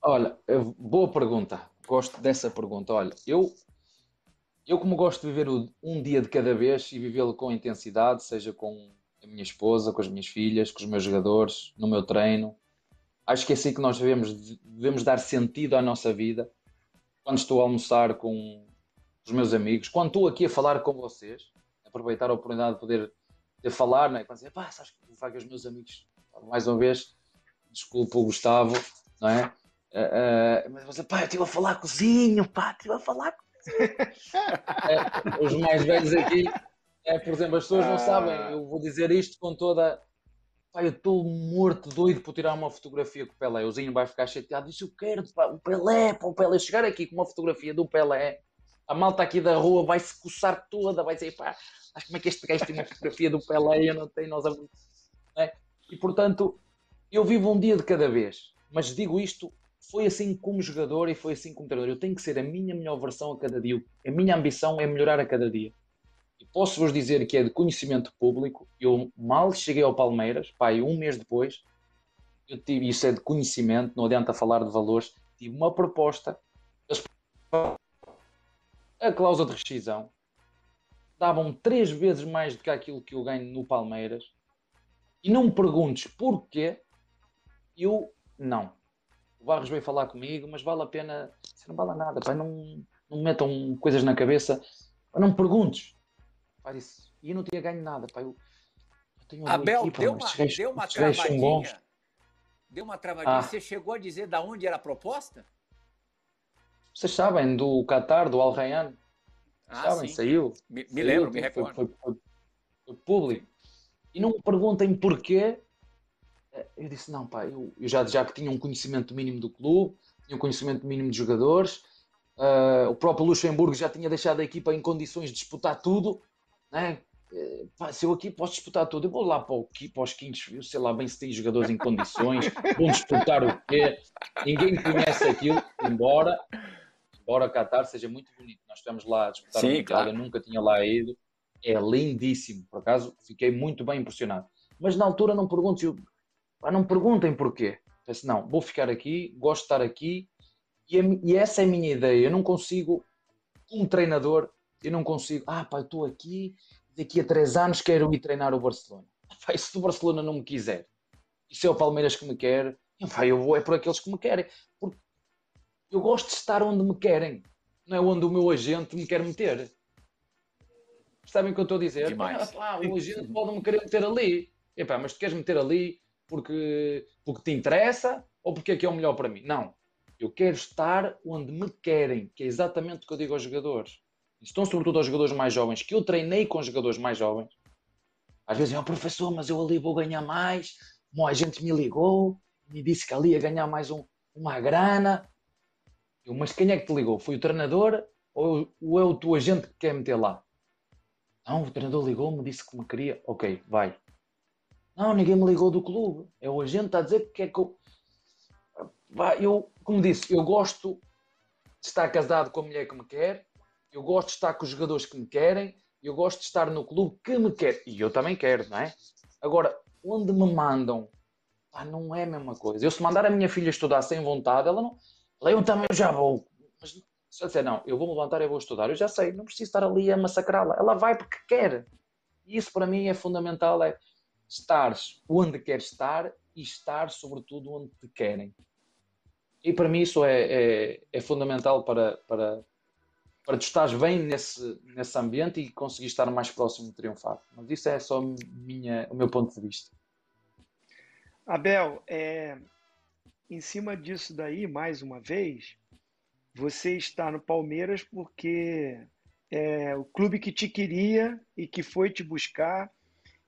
Olha, boa pergunta. Gosto dessa pergunta. Olha, eu eu, como gosto de viver um dia de cada vez e vivê-lo com intensidade, seja com a minha esposa, com as minhas filhas, com os meus jogadores, no meu treino, acho que é assim que nós devemos, devemos dar sentido à nossa vida. Quando estou a almoçar com os meus amigos, quando estou aqui a falar com vocês, aproveitar a oportunidade de poder de falar, não é? Quando dizer, pá, sabes que falar com os meus amigos, mais uma vez, desculpa o Gustavo, não é? Uh, uh, mas você, pá, eu estive a falar cozinho, pá, estive a falar é, os mais velhos aqui, é, por exemplo, as pessoas não sabem, eu vou dizer isto com toda. Pai, eu estou morto, doido por tirar uma fotografia com o Pelé. O Zinho vai ficar chateado. Disse: Eu quero, pá, o Pelé, pá, o Pelé. Chegar aqui com uma fotografia do Pelé, a malta aqui da rua vai se coçar toda, vai dizer: pá, mas como é que este gajo tem uma fotografia do Pelé e eu não tenho? Nós é? E portanto, eu vivo um dia de cada vez. Mas digo isto foi assim como jogador e foi assim como treinador. Eu tenho que ser a minha melhor versão a cada dia. A minha ambição é melhorar a cada dia. E posso-vos dizer que é de conhecimento público. Eu mal cheguei ao Palmeiras, pai, um mês depois, eu tive, isso é de conhecimento, não adianta falar de valores, tive uma proposta, a cláusula de rescisão, davam três vezes mais do que aquilo que eu ganho no Palmeiras, e não me perguntes porquê, eu não o Barros veio falar comigo, mas vale a pena, não vale nada, pai, não, não metam coisas na cabeça, não me perguntes. Pai, disse, e eu não tinha ganho nada, pai, eu, eu tenho Abel, equipa, deu, uma, gajos, deu uma travadinha, deu uma travadinha, ah. você chegou a dizer da onde era a proposta? Vocês sabem, do Qatar, do Al Rayyan, ah, sabem, sim. saiu. Me, me saiu, lembro, me recordo. Foi, foi, foi público. E não me perguntem porquê, eu disse, não, pá, eu, eu, já, já que tinha um conhecimento mínimo do clube, tinha um conhecimento mínimo de jogadores, uh, o próprio Luxemburgo já tinha deixado a equipa em condições de disputar tudo, né? Uh, pá, se eu aqui posso disputar tudo, eu vou lá para, o, para os quintos, eu sei lá bem se tem jogadores em condições, vão disputar o quê? Ninguém conhece aquilo, embora, embora Qatar seja muito bonito, nós estamos lá a disputar Sim, o claro. eu nunca tinha lá ido, é lindíssimo, por acaso fiquei muito bem impressionado. Mas na altura não pergunto eu Pá, não perguntem porquê. Pensei, não, vou ficar aqui, gosto de estar aqui e, e essa é a minha ideia. Eu não consigo, como treinador, eu não consigo, ah, pá, eu estou aqui, daqui a três anos quero ir treinar o Barcelona. Pá, se o Barcelona não me quiser, e se é o Palmeiras que me quer, pá, eu vou é por aqueles que me querem. Porque eu gosto de estar onde me querem, não é onde o meu agente me quer meter. Percebem o que eu estou a dizer? Demais. Ah, o agente pode-me querer meter ali. Epá, mas tu queres meter ali porque, porque te interessa ou porque é que é o melhor para mim? Não. Eu quero estar onde me querem, que é exatamente o que eu digo aos jogadores. Estão sobretudo aos jogadores mais jovens, que eu treinei com jogadores mais jovens. Às vezes, oh, professor, mas eu ali vou ganhar mais. Bom, a gente me ligou, me disse que ali ia ganhar mais um, uma grana. Eu, mas quem é que te ligou? Foi o treinador ou, ou é o teu agente que quer meter lá? Não, o treinador ligou-me, disse que me queria. Ok, vai. Não, ninguém me ligou do clube. É o agente está a dizer que quer que eu. Eu, como disse, eu gosto de estar casado com a mulher que me quer, eu gosto de estar com os jogadores que me querem, eu gosto de estar no clube que me quer. E eu também quero, não é? Agora, onde me mandam, pá, não é a mesma coisa. Eu se mandar a minha filha estudar sem vontade, ela não. Eu também já vou. Mas se eu disser, não, eu vou me levantar e vou estudar, eu já sei, não preciso estar ali a massacrá-la. Ela vai porque quer. E isso para mim é fundamental, é estar onde queres estar e estar, sobretudo, onde te querem. E para mim isso é, é, é fundamental para, para, para tu estares bem nesse, nesse ambiente e conseguir estar mais próximo de triunfar. Mas isso é só minha, o meu ponto de vista. Abel, é, em cima disso daí, mais uma vez, você está no Palmeiras porque é o clube que te queria e que foi te buscar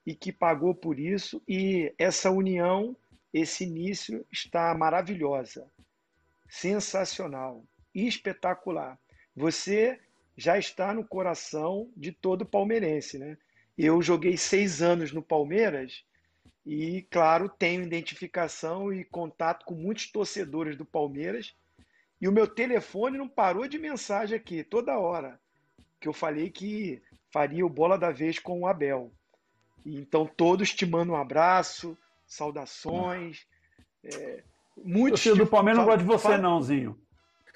e que pagou por isso. E essa união, esse início está maravilhosa, sensacional, espetacular. Você já está no coração de todo palmeirense, né? Eu joguei seis anos no Palmeiras e, claro, tenho identificação e contato com muitos torcedores do Palmeiras e o meu telefone não parou de mensagem aqui, toda hora. Que eu falei que faria o bola da vez com o Abel. Então todos te mandam um abraço, saudações. É, muitos. O do Palmeiras não gosta de você, fala... não, Zinho.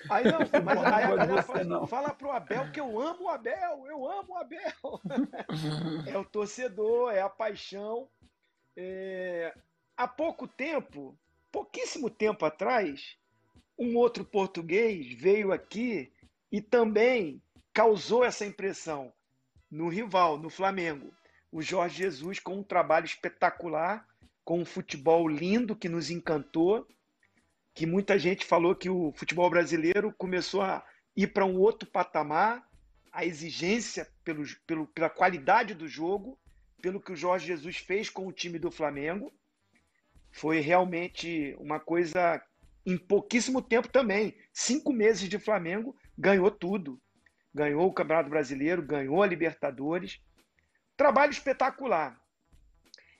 Aí não, mas aí a galera fala, não. fala pro Abel que eu amo o Abel, eu amo o Abel. é o torcedor, é a paixão. É... Há pouco tempo, pouquíssimo tempo atrás, um outro português veio aqui e também causou essa impressão no rival, no Flamengo. O Jorge Jesus com um trabalho espetacular, com um futebol lindo que nos encantou, que muita gente falou que o futebol brasileiro começou a ir para um outro patamar, a exigência pelo, pelo, pela qualidade do jogo, pelo que o Jorge Jesus fez com o time do Flamengo. Foi realmente uma coisa em pouquíssimo tempo também. Cinco meses de Flamengo, ganhou tudo. Ganhou o Campeonato Brasileiro, ganhou a Libertadores. Trabalho espetacular.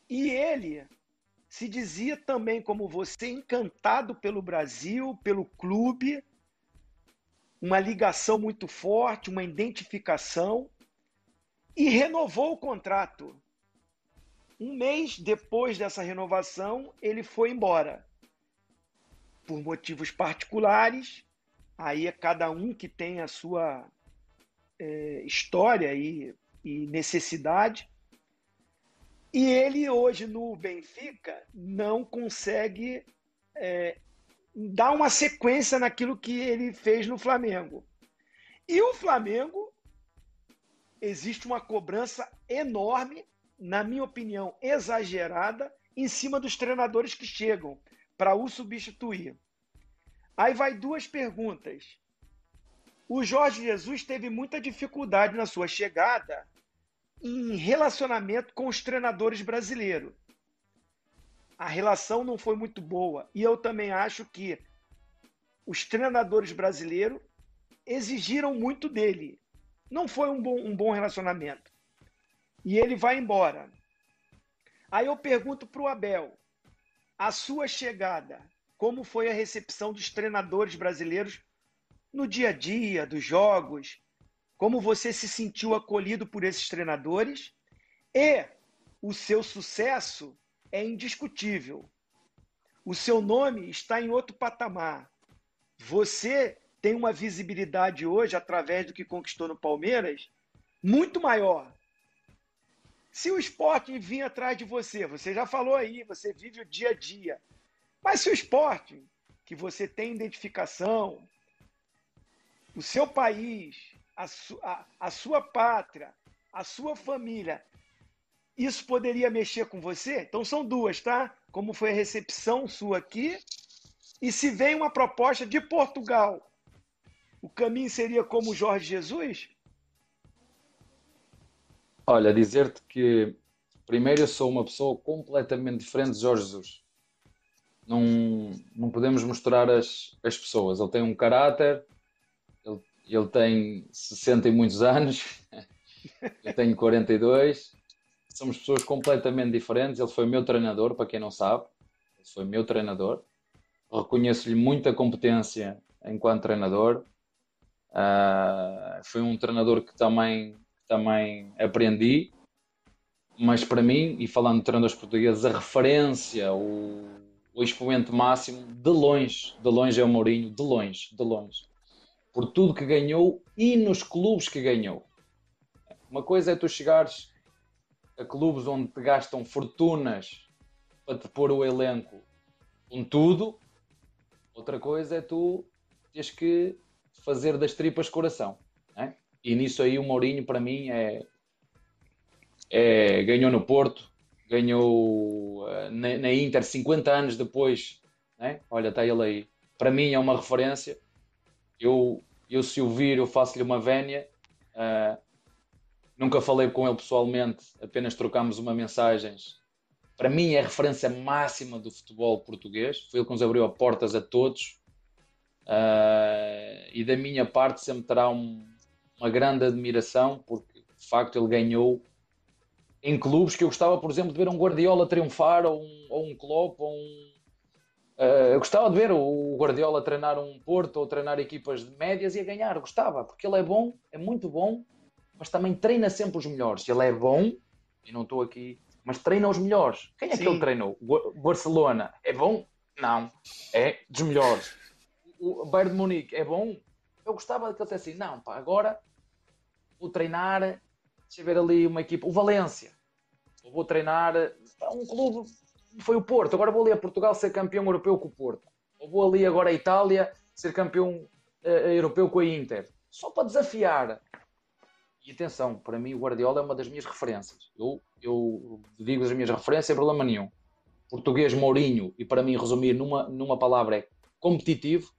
E ele se dizia também, como você, encantado pelo Brasil, pelo clube, uma ligação muito forte, uma identificação, e renovou o contrato. Um mês depois dessa renovação, ele foi embora por motivos particulares, aí é cada um que tem a sua é, história e, e necessidade. E ele hoje no Benfica não consegue é, dar uma sequência naquilo que ele fez no Flamengo. E o Flamengo existe uma cobrança enorme, na minha opinião, exagerada, em cima dos treinadores que chegam para o substituir. Aí vai duas perguntas. O Jorge Jesus teve muita dificuldade na sua chegada em relacionamento com os treinadores brasileiros. A relação não foi muito boa. E eu também acho que os treinadores brasileiros exigiram muito dele. Não foi um bom, um bom relacionamento. E ele vai embora. Aí eu pergunto para o Abel: a sua chegada, como foi a recepção dos treinadores brasileiros no dia a dia, dos jogos? Como você se sentiu acolhido por esses treinadores? E o seu sucesso é indiscutível. o seu nome está em outro patamar. Você tem uma visibilidade hoje, através do que conquistou no Palmeiras, muito maior. Se o esporte vir atrás de você, você já falou aí, você vive o dia a dia. Mas se o esporte, que você tem identificação, o seu país, a, su a, a sua pátria, a sua família, isso poderia mexer com você? Então são duas, tá? Como foi a recepção sua aqui. E se vem uma proposta de Portugal, o caminho seria como Jorge Jesus? Olha, dizer-te que primeiro eu sou uma pessoa completamente diferente de Jorge Jesus. Não, não podemos misturar as, as pessoas. Ele tem um caráter, ele, tem 60 e muitos anos, eu tenho 42. Somos pessoas completamente diferentes. Ele foi meu treinador, para quem não sabe. Ele foi meu treinador. Reconheço-lhe muita competência enquanto treinador. Uh, foi um treinador que também também aprendi, mas para mim, e falando de treinadores portugueses, a referência, o, o expoente máximo, de longe, de longe é o Mourinho, de longe, de longe. Por tudo que ganhou e nos clubes que ganhou. Uma coisa é tu chegares a clubes onde te gastam fortunas para te pôr o elenco com tudo, outra coisa é tu tens que fazer das tripas coração. E nisso aí o Mourinho, para mim, é, é ganhou no Porto, ganhou uh, na, na, Inter 50 anos depois. Né? Olha, está ele aí. Para mim é uma referência. Eu, eu se o vir, eu faço-lhe uma vénia. Uh, nunca falei com ele pessoalmente, apenas trocámos uma mensagens. Para mim é a referência máxima do futebol português. Foi ele que nos abriu as portas a todos. Uh, e da minha parte sempre terá um, uma grande admiração, porque de facto ele ganhou em clubes que eu gostava, por exemplo, de ver um Guardiola triunfar, ou um, ou um Klopp, ou um... Uh, eu gostava de ver o Guardiola treinar um Porto ou treinar equipas de médias e a ganhar, gostava, porque ele é bom, é muito bom, mas também treina sempre os melhores. Ele é bom, e não estou aqui, mas treina os melhores. Quem é Sim. que ele treinou? O Barcelona é bom? Não, é dos melhores. O Bayern de Munique é bom? Eu gostava que ele dissesse assim, não, pá, agora vou treinar, deixa eu ver ali uma equipa, o Valência, ou vou treinar um clube, foi o Porto, agora vou ali a Portugal ser campeão europeu com o Porto, ou vou ali agora a Itália ser campeão uh, europeu com a Inter, só para desafiar. E atenção, para mim o Guardiola é uma das minhas referências. Eu, eu digo as minhas referências sem problema nenhum. Português Mourinho, e para mim resumir numa, numa palavra é competitivo.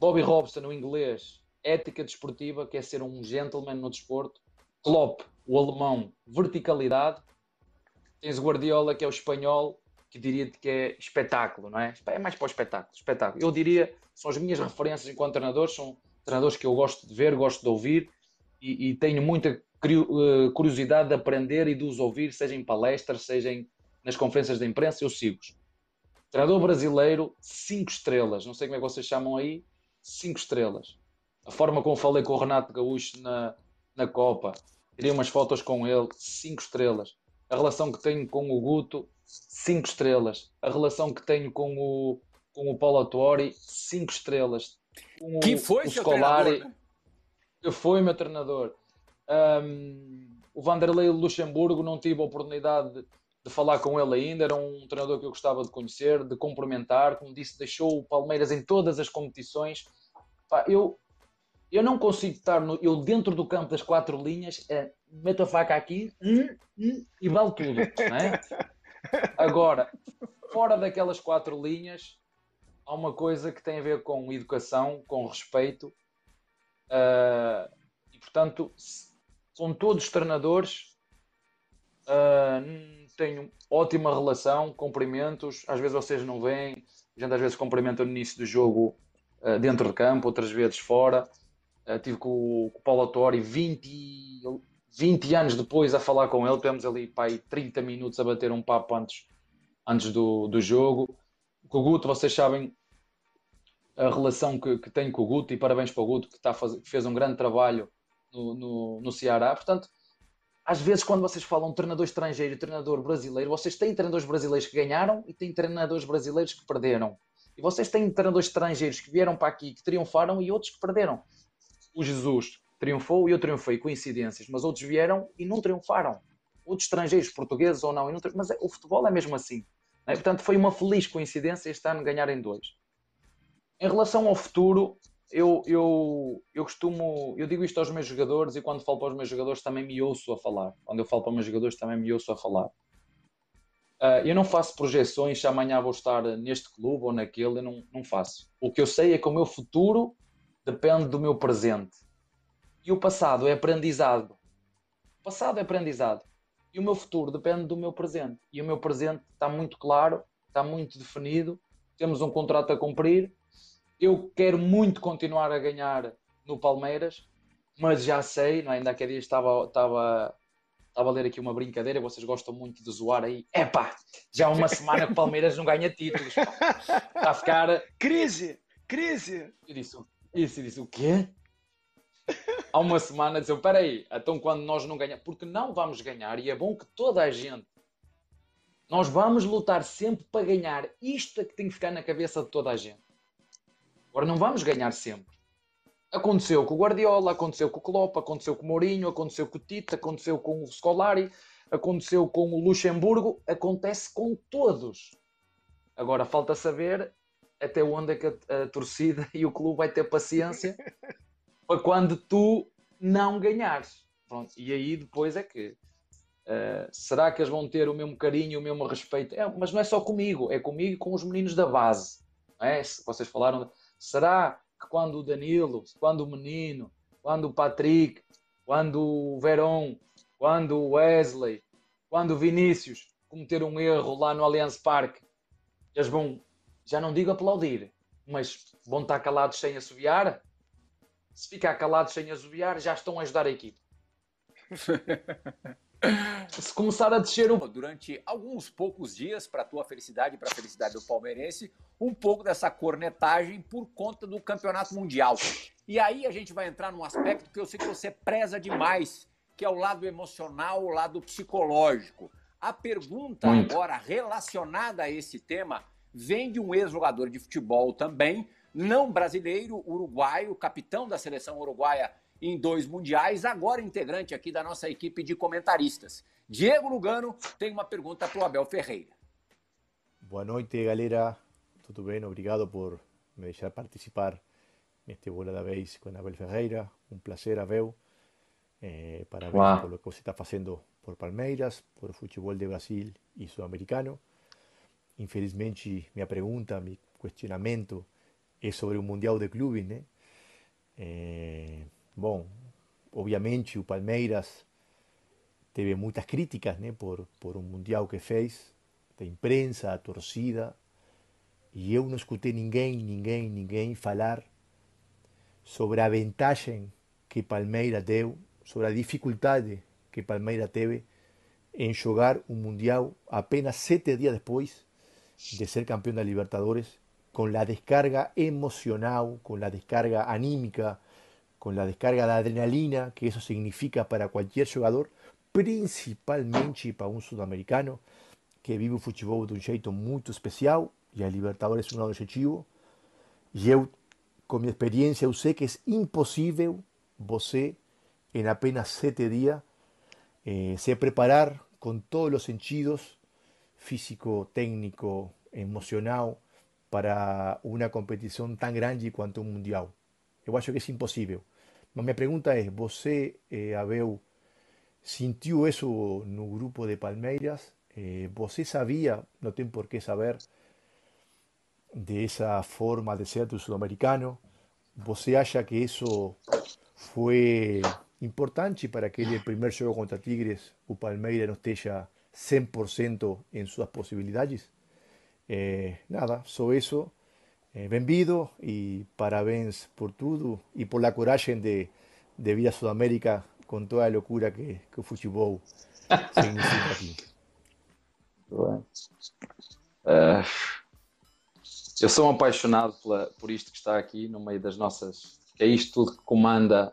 Bobby Robson, no inglês, ética desportiva, que é ser um gentleman no desporto. Klopp, o alemão, verticalidade. Tens Guardiola, que é o espanhol, que diria que é espetáculo, não é? É mais para o espetáculo. espetáculo. Eu diria, são as minhas referências enquanto treinador, são treinadores que eu gosto de ver, gosto de ouvir e, e tenho muita eh, curiosidade de aprender e de os ouvir, seja em palestras, seja em, nas conferências de imprensa, eu sigo-os. Treinador brasileiro, 5 estrelas. Não sei como é que vocês chamam aí, 5 estrelas a forma como falei com o Renato Gaúcho na, na Copa, tirei umas fotos com ele, 5 estrelas. A relação que tenho com o Guto, 5 estrelas. A relação que tenho com o, com o Paulo Atuori, 5 estrelas. Com que foi o Scolari, treinador? Que foi meu treinador. Um, o Vanderlei Luxemburgo, não tive a oportunidade de, de, falar com ele ainda. Era um treinador que eu gostava de conhecer, de cumprimentar. Como disse, deixou o Palmeiras em todas as competições. eu eu não consigo estar no, eu dentro do campo das quatro linhas, é, meto a faca aqui hum, hum, e vale tudo. É? Agora, fora daquelas quatro linhas, há uma coisa que tem a ver com educação, com respeito, uh, e portanto, com todos os treinadores, uh, tenho ótima relação, cumprimentos. Às vezes vocês não veem, a gente às vezes cumprimenta no início do jogo uh, dentro de campo, outras vezes fora. Uh, tive com, com o Paulo Autori 20, 20 anos depois a falar com ele. Tivemos ali pai, 30 minutos a bater um papo antes, antes do, do jogo. Com o Guto, vocês sabem a relação que, que tenho com o Guto e parabéns para o Guto que, faz, que fez um grande trabalho no, no, no Ceará. Portanto, às vezes, quando vocês falam treinador estrangeiro e treinador brasileiro, vocês têm treinadores brasileiros que ganharam e têm treinadores brasileiros que perderam. E vocês têm treinadores estrangeiros que vieram para aqui, que triunfaram e outros que perderam. O Jesus triunfou e eu triunfei, coincidências, mas outros vieram e não triunfaram. Outros estrangeiros, portugueses ou não, não mas é, o futebol é mesmo assim. É? Portanto, foi uma feliz coincidência este ano ganharem dois. Em relação ao futuro, eu, eu, eu costumo, eu digo isto aos meus jogadores e quando falo para os meus jogadores também me ouço a falar. Quando eu falo para os meus jogadores também me ouço a falar. Uh, eu não faço projeções se amanhã vou estar neste clube ou naquele, eu não, não faço. O que eu sei é que o meu futuro depende do meu presente. E o passado é aprendizado. O passado é aprendizado. E o meu futuro depende do meu presente. E o meu presente está muito claro, está muito definido. Temos um contrato a cumprir eu quero muito continuar a ganhar no Palmeiras, mas já sei, não é? ainda aquele dia estava, estava, estava a ler aqui uma brincadeira, vocês gostam muito de zoar aí. Epá, já há uma semana que o Palmeiras não ganha títulos. Pá. Está a ficar. Crise! Crise! Eu disse, isso, eu disse o quê? Há uma semana disse, aí, então quando nós não ganhamos, porque não vamos ganhar, e é bom que toda a gente, nós vamos lutar sempre para ganhar. Isto é que tem que ficar na cabeça de toda a gente. Agora não vamos ganhar sempre. Aconteceu com o Guardiola, aconteceu com o Klopp, aconteceu com o Mourinho, aconteceu com o Tite, aconteceu com o Scolari, aconteceu com o Luxemburgo, acontece com todos. Agora falta saber até onde é que a, a torcida e o clube vai ter paciência para quando tu não ganhares. Pronto, e aí depois é que uh, será que eles vão ter o mesmo carinho, o mesmo respeito? É, mas não é só comigo, é comigo e com os meninos da base. É? Vocês falaram Será que quando o Danilo, quando o Menino, quando o Patrick, quando o Verón, quando o Wesley, quando o Vinícius cometer um erro lá no Allianz Parque, eles vão, já não digo aplaudir, mas vão estar calados sem assobiar? Se ficar calados sem assobiar, já estão a ajudar a equipe. Se começar a descer o... durante alguns poucos dias, para a tua felicidade e para a felicidade do palmeirense, um pouco dessa cornetagem por conta do campeonato mundial. E aí a gente vai entrar num aspecto que eu sei que você preza demais, que é o lado emocional, o lado psicológico. A pergunta Muito. agora relacionada a esse tema vem de um ex-jogador de futebol também, não brasileiro, uruguaio, capitão da seleção uruguaia em dois mundiais, agora integrante aqui da nossa equipe de comentaristas. Diego Lugano tem uma pergunta para o Abel Ferreira. Boa noite, galera. Tudo bem? Obrigado por me deixar participar neste Bola da Vez com Abel Ferreira. Um prazer, Abel. Eh, parabéns wow. por lo que você está fazendo por Palmeiras, por futebol de Brasil e sul-americano. Infelizmente, minha pergunta, meu questionamento é sobre o Mundial de Clubes, né? Eh, Bom, obviamente o Palmeiras teve muitas críticas né, por, por um Mundial que fez, da imprensa, a torcida, e eu não escutei ninguém, ninguém, ninguém falar sobre a vantagem que Palmeiras deu, sobre a dificuldade que Palmeiras teve em jogar um Mundial apenas sete dias depois de ser campeão da Libertadores, com a descarga emocional, com a descarga anímica, con la descarga de adrenalina que eso significa para cualquier jugador, principalmente para un sudamericano que vive o futebol de um jeito muito especial e a Libertadores é um objetivo. E eu, com minha experiência, eu sei que é impossível você, em apenas sete dias, eh, se preparar com todos os sentidos, físico, técnico, emocional, para uma competição tão grande quanto um mundial. Eu acho que é impossível. Mas minha pergunta é: você, eh, Abel, sentiu isso no grupo de Palmeiras? Eh, você sabia, não tem por que saber, dessa forma de ser do sul-americano? Você acha que isso foi importante para aquele primeiro jogo contra Tigres, o Palmeiras não esteja 100% em suas possibilidades? Eh, nada, só isso. Eh, bem-vindo e parabéns por tudo e por la coragem de, de vir a Sudamérica com toda a loucura que, que o futebol significa aqui. Uh, eu sou um apaixonado pela, por isto que está aqui no meio das nossas. que é isto tudo que comanda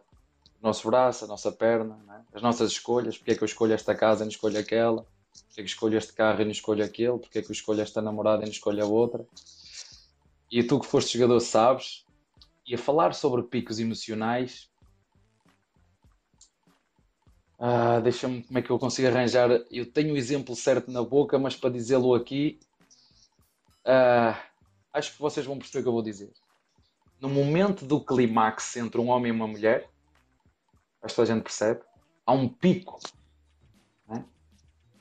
o nosso braço, a nossa perna, é? as nossas escolhas, porque é que eu escolho esta casa e não escolho aquela, porque é que escolho este carro e não escolho aquele, porque é que eu escolho esta namorada e não escolho a outra. E tu que foste jogador sabes, e a falar sobre picos emocionais, ah, deixa-me como é que eu consigo arranjar. Eu tenho o exemplo certo na boca, mas para dizê-lo aqui, ah, acho que vocês vão perceber o que eu vou dizer. No momento do clímax entre um homem e uma mulher, acho que a gente percebe, há um pico.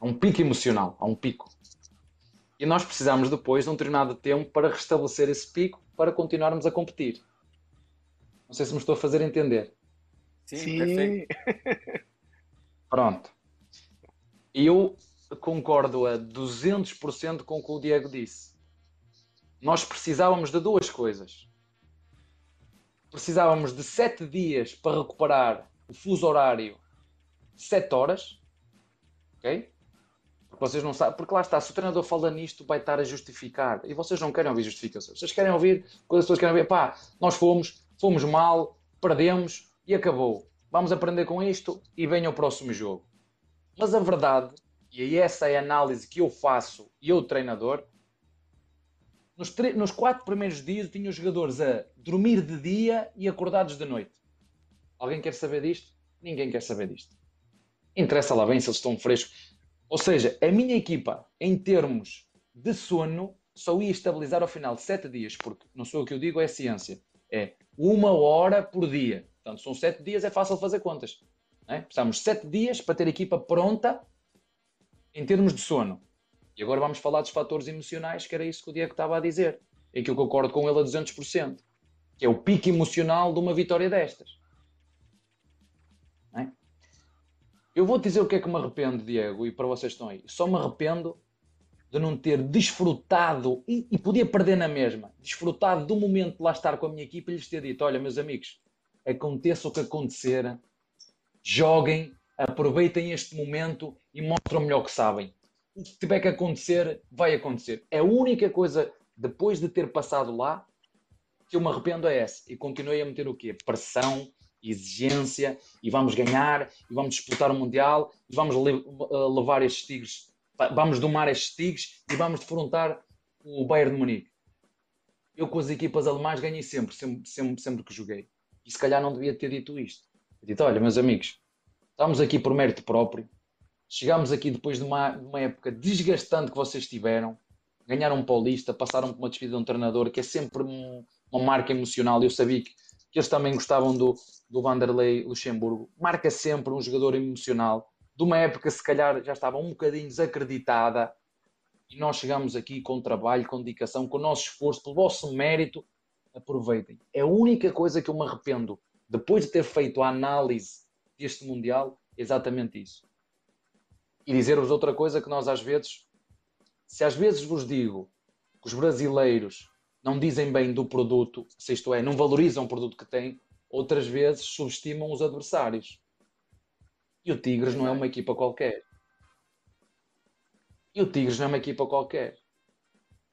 Há um pico emocional, há um pico. E nós precisamos depois de um determinado tempo para restabelecer esse pico para continuarmos a competir. Não sei se me estou a fazer entender. Sim, Sim. perfeito. Pronto. Eu concordo a 200% com o que o Diego disse. Nós precisávamos de duas coisas. Precisávamos de sete dias para recuperar o fuso horário sete horas. Ok? Vocês não sabem. Porque lá está, se o treinador fala nisto, vai estar a justificar. E vocês não querem ouvir justificações. Vocês querem ouvir coisas que vocês querem ouvir. Pá, nós fomos, fomos mal, perdemos e acabou. Vamos aprender com isto e venha o próximo jogo. Mas a verdade, e essa é a análise que eu faço e eu, treinador, nos, nos quatro primeiros dias eu tinha os jogadores a dormir de dia e acordados de noite. Alguém quer saber disto? Ninguém quer saber disto. Interessa lá bem se eles estão frescos. Ou seja, a minha equipa, em termos de sono, só ia estabilizar ao final de sete dias, porque não sou o que eu digo, é ciência. É uma hora por dia. Portanto, são sete dias, é fácil fazer contas. É? Precisamos de sete dias para ter a equipa pronta em termos de sono. E agora vamos falar dos fatores emocionais, que era isso que o Diego estava a dizer. É que eu concordo com ele a 200%. Que é o pico emocional de uma vitória destas. Eu vou dizer o que é que me arrependo, Diego, e para vocês estão aí. Só me arrependo de não ter desfrutado, e, e, podia perder na mesma, desfrutado do momento de lá estar com a minha equipa e lhes ter dito: olha, meus amigos, aconteça o que acontecer, joguem, aproveitem este momento e mostrem o melhor que sabem. O que tiver que acontecer, vai acontecer. É a única coisa, depois de ter passado lá, que eu me arrependo é essa. E continuei a meter o quê? Pressão, exigência, e vamos ganhar, e vamos disputar o Mundial, e vamos levar estes tigres vamos domar estes tigres e vamos defrontar o Bayern de Munique. Eu com as equipas alemãs ganhei sempre, sempre, sempre, sempre que joguei. E se calhar não devia ter dito isto. Eu disse, olha, meus amigos, estamos aqui por mérito próprio. Chegámos aqui depois de uma, uma época desgastante que vocês tiveram. Ganharam um paulista, passaram por uma despedida de um treinador, que é sempre um, uma marca emocional. Eu sabia que, que eles também gostavam do, do Vanderlei Luxemburgo. Marca sempre um jogador emocional de uma época se calhar já estava um bocadinho desacreditada e nós chegamos aqui com trabalho, com dedicação, com o nosso esforço, pelo vosso mérito, aproveitem. É a única coisa que eu me arrependo, depois de ter feito a análise deste Mundial, exatamente isso. E dizer-vos outra coisa que nós às vezes, se às vezes vos digo que os brasileiros não dizem bem do produto, se isto é, não valorizam o produto que têm, outras vezes subestimam os adversários. E o Tigres não é uma equipa qualquer. E o Tigres não é uma equipa qualquer.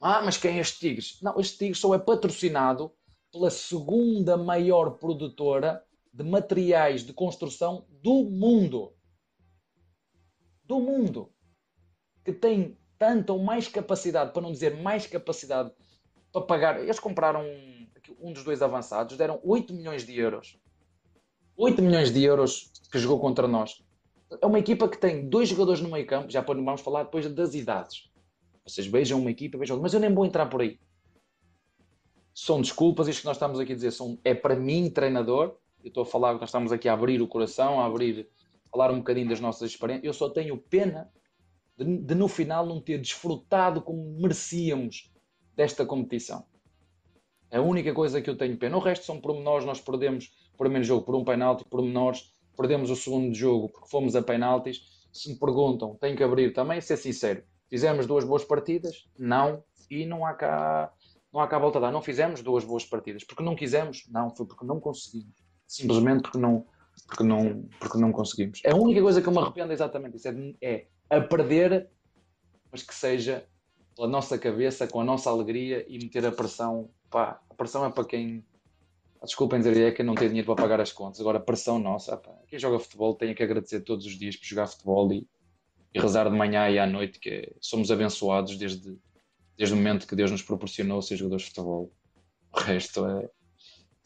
Ah, mas quem é este Tigres? Não, este Tigres só é patrocinado pela segunda maior produtora de materiais de construção do mundo. Do mundo. Que tem tanta ou mais capacidade, para não dizer mais capacidade, para pagar. Eles compraram um dos dois avançados, deram 8 milhões de euros. 8 milhões de euros que jogou contra nós é uma equipa que tem dois jogadores no meio campo, já vamos falar depois das idades. Vocês vejam uma equipa, vejam, mas eu nem vou entrar por aí. São desculpas, isto que nós estamos aqui a dizer são, é para mim, treinador. Eu estou a falar, nós estamos aqui a abrir o coração, a abrir, falar um bocadinho das nossas experiências. Eu só tenho pena de, de no final não ter desfrutado como merecíamos desta competição. A única coisa que eu tenho pena. O resto são pormenores, nós perdemos o primeiro jogo por um penalti, pormenores perdemos o segundo jogo porque fomos a penaltis. Se me perguntam, tenho que abrir também, ser sincero. Fizemos duas boas partidas? Não. E não há cá, não há cá volta a dar. Não fizemos duas boas partidas. Porque não quisemos? Não, foi porque não conseguimos. Simplesmente porque não, porque não, porque não conseguimos. A única coisa que eu me arrependo é exatamente isso. É, é a perder, mas que seja pela nossa cabeça, com a nossa alegria e meter a pressão. Pá, a pressão é para quem desculpem dizer, é que não tem dinheiro para pagar as contas. Agora, pressão nossa, pá, quem joga futebol tem que agradecer todos os dias por jogar futebol e, e rezar de manhã e à noite, que somos abençoados desde, desde o momento que Deus nos proporcionou ser jogadores de futebol. O resto é.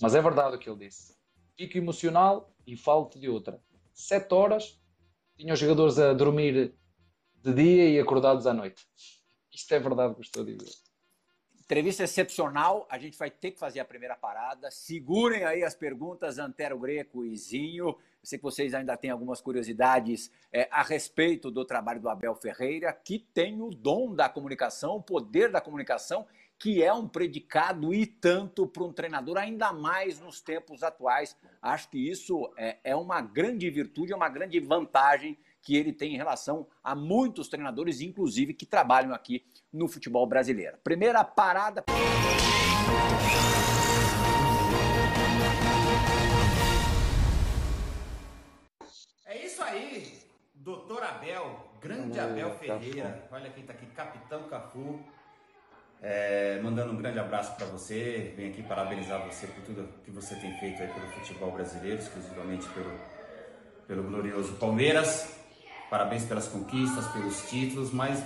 Mas é verdade o que ele disse. Fico emocional e falo-te de outra. Sete horas, tinha os jogadores a dormir de dia e acordados à noite. Isto é verdade dizer. Entrevista excepcional. A gente vai ter que fazer a primeira parada. Segurem aí as perguntas, Antero Greco e Zinho. Eu sei que vocês ainda têm algumas curiosidades é, a respeito do trabalho do Abel Ferreira, que tem o dom da comunicação, o poder da comunicação, que é um predicado e tanto para um treinador, ainda mais nos tempos atuais. Acho que isso é, é uma grande virtude, é uma grande vantagem que ele tem em relação a muitos treinadores, inclusive que trabalham aqui no futebol brasileiro. Primeira parada. É isso aí, doutor Abel, grande Abel Ferreira. Olha quem está aqui, Capitão Cafu. É, mandando um grande abraço para você. Venho aqui parabenizar você por tudo que você tem feito aí pelo futebol brasileiro, exclusivamente pelo, pelo glorioso Palmeiras. Parabéns pelas conquistas, pelos títulos, mas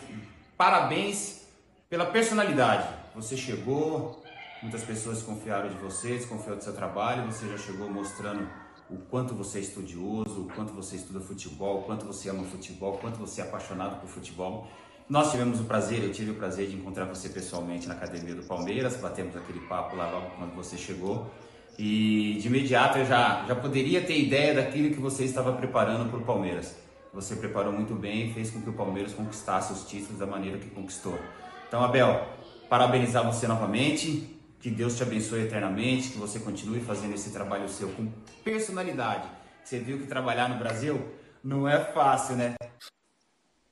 parabéns pela personalidade. Você chegou, muitas pessoas confiaram de você, desconfiaram do seu trabalho, você já chegou mostrando o quanto você é estudioso, o quanto você estuda futebol, o quanto você ama futebol, o quanto você é apaixonado por futebol. Nós tivemos o prazer, eu tive o prazer de encontrar você pessoalmente na academia do Palmeiras, batemos aquele papo lá logo quando você chegou. E de imediato eu já, já poderia ter ideia daquilo que você estava preparando para o Palmeiras você preparou muito bem e fez com que o Palmeiras conquistasse os títulos da maneira que conquistou. Então, Abel, parabenizar você novamente, que Deus te abençoe eternamente, que você continue fazendo esse trabalho seu com personalidade. Você viu que trabalhar no Brasil não é fácil, né?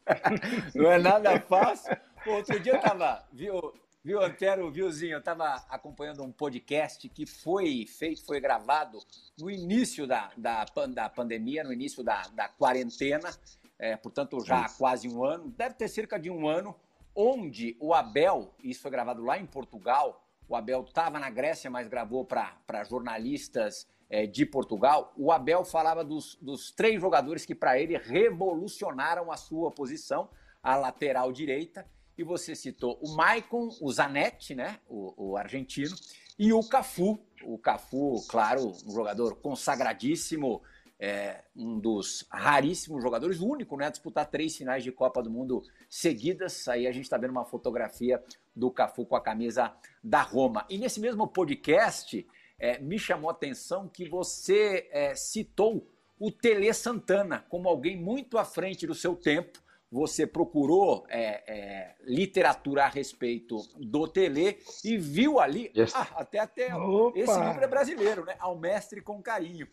não é nada fácil. Outro dia eu tava, viu, Viu, Antero, viuzinho, eu estava acompanhando um podcast que foi feito, foi gravado no início da, da, da pandemia, no início da, da quarentena, é, portanto já há quase um ano, deve ter cerca de um ano, onde o Abel, isso foi gravado lá em Portugal, o Abel estava na Grécia, mas gravou para jornalistas é, de Portugal, o Abel falava dos, dos três jogadores que para ele revolucionaram a sua posição, a lateral direita, e você citou o Maicon, o Zanetti, né, o, o argentino, e o Cafu. O Cafu, claro, um jogador consagradíssimo, é, um dos raríssimos jogadores, o único né, a disputar três finais de Copa do Mundo seguidas. Aí a gente está vendo uma fotografia do Cafu com a camisa da Roma. E nesse mesmo podcast, é, me chamou a atenção que você é, citou o Tele Santana como alguém muito à frente do seu tempo você procurou é, é, literatura a respeito do Tele e viu ali, yes. ah, até, até Opa. esse livro é brasileiro, né? Ao Mestre com Carinho,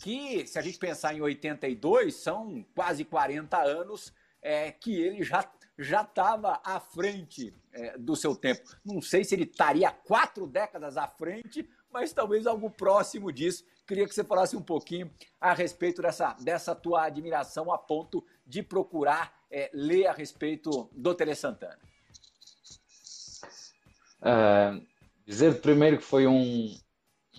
que se a gente pensar em 82, são quase 40 anos é, que ele já já estava à frente é, do seu tempo. Não sei se ele estaria quatro décadas à frente, mas talvez algo próximo disso. Queria que você falasse um pouquinho a respeito dessa, dessa tua admiração a ponto de procurar é, ler a respeito do Tele Santana? Uh, dizer primeiro que foi um,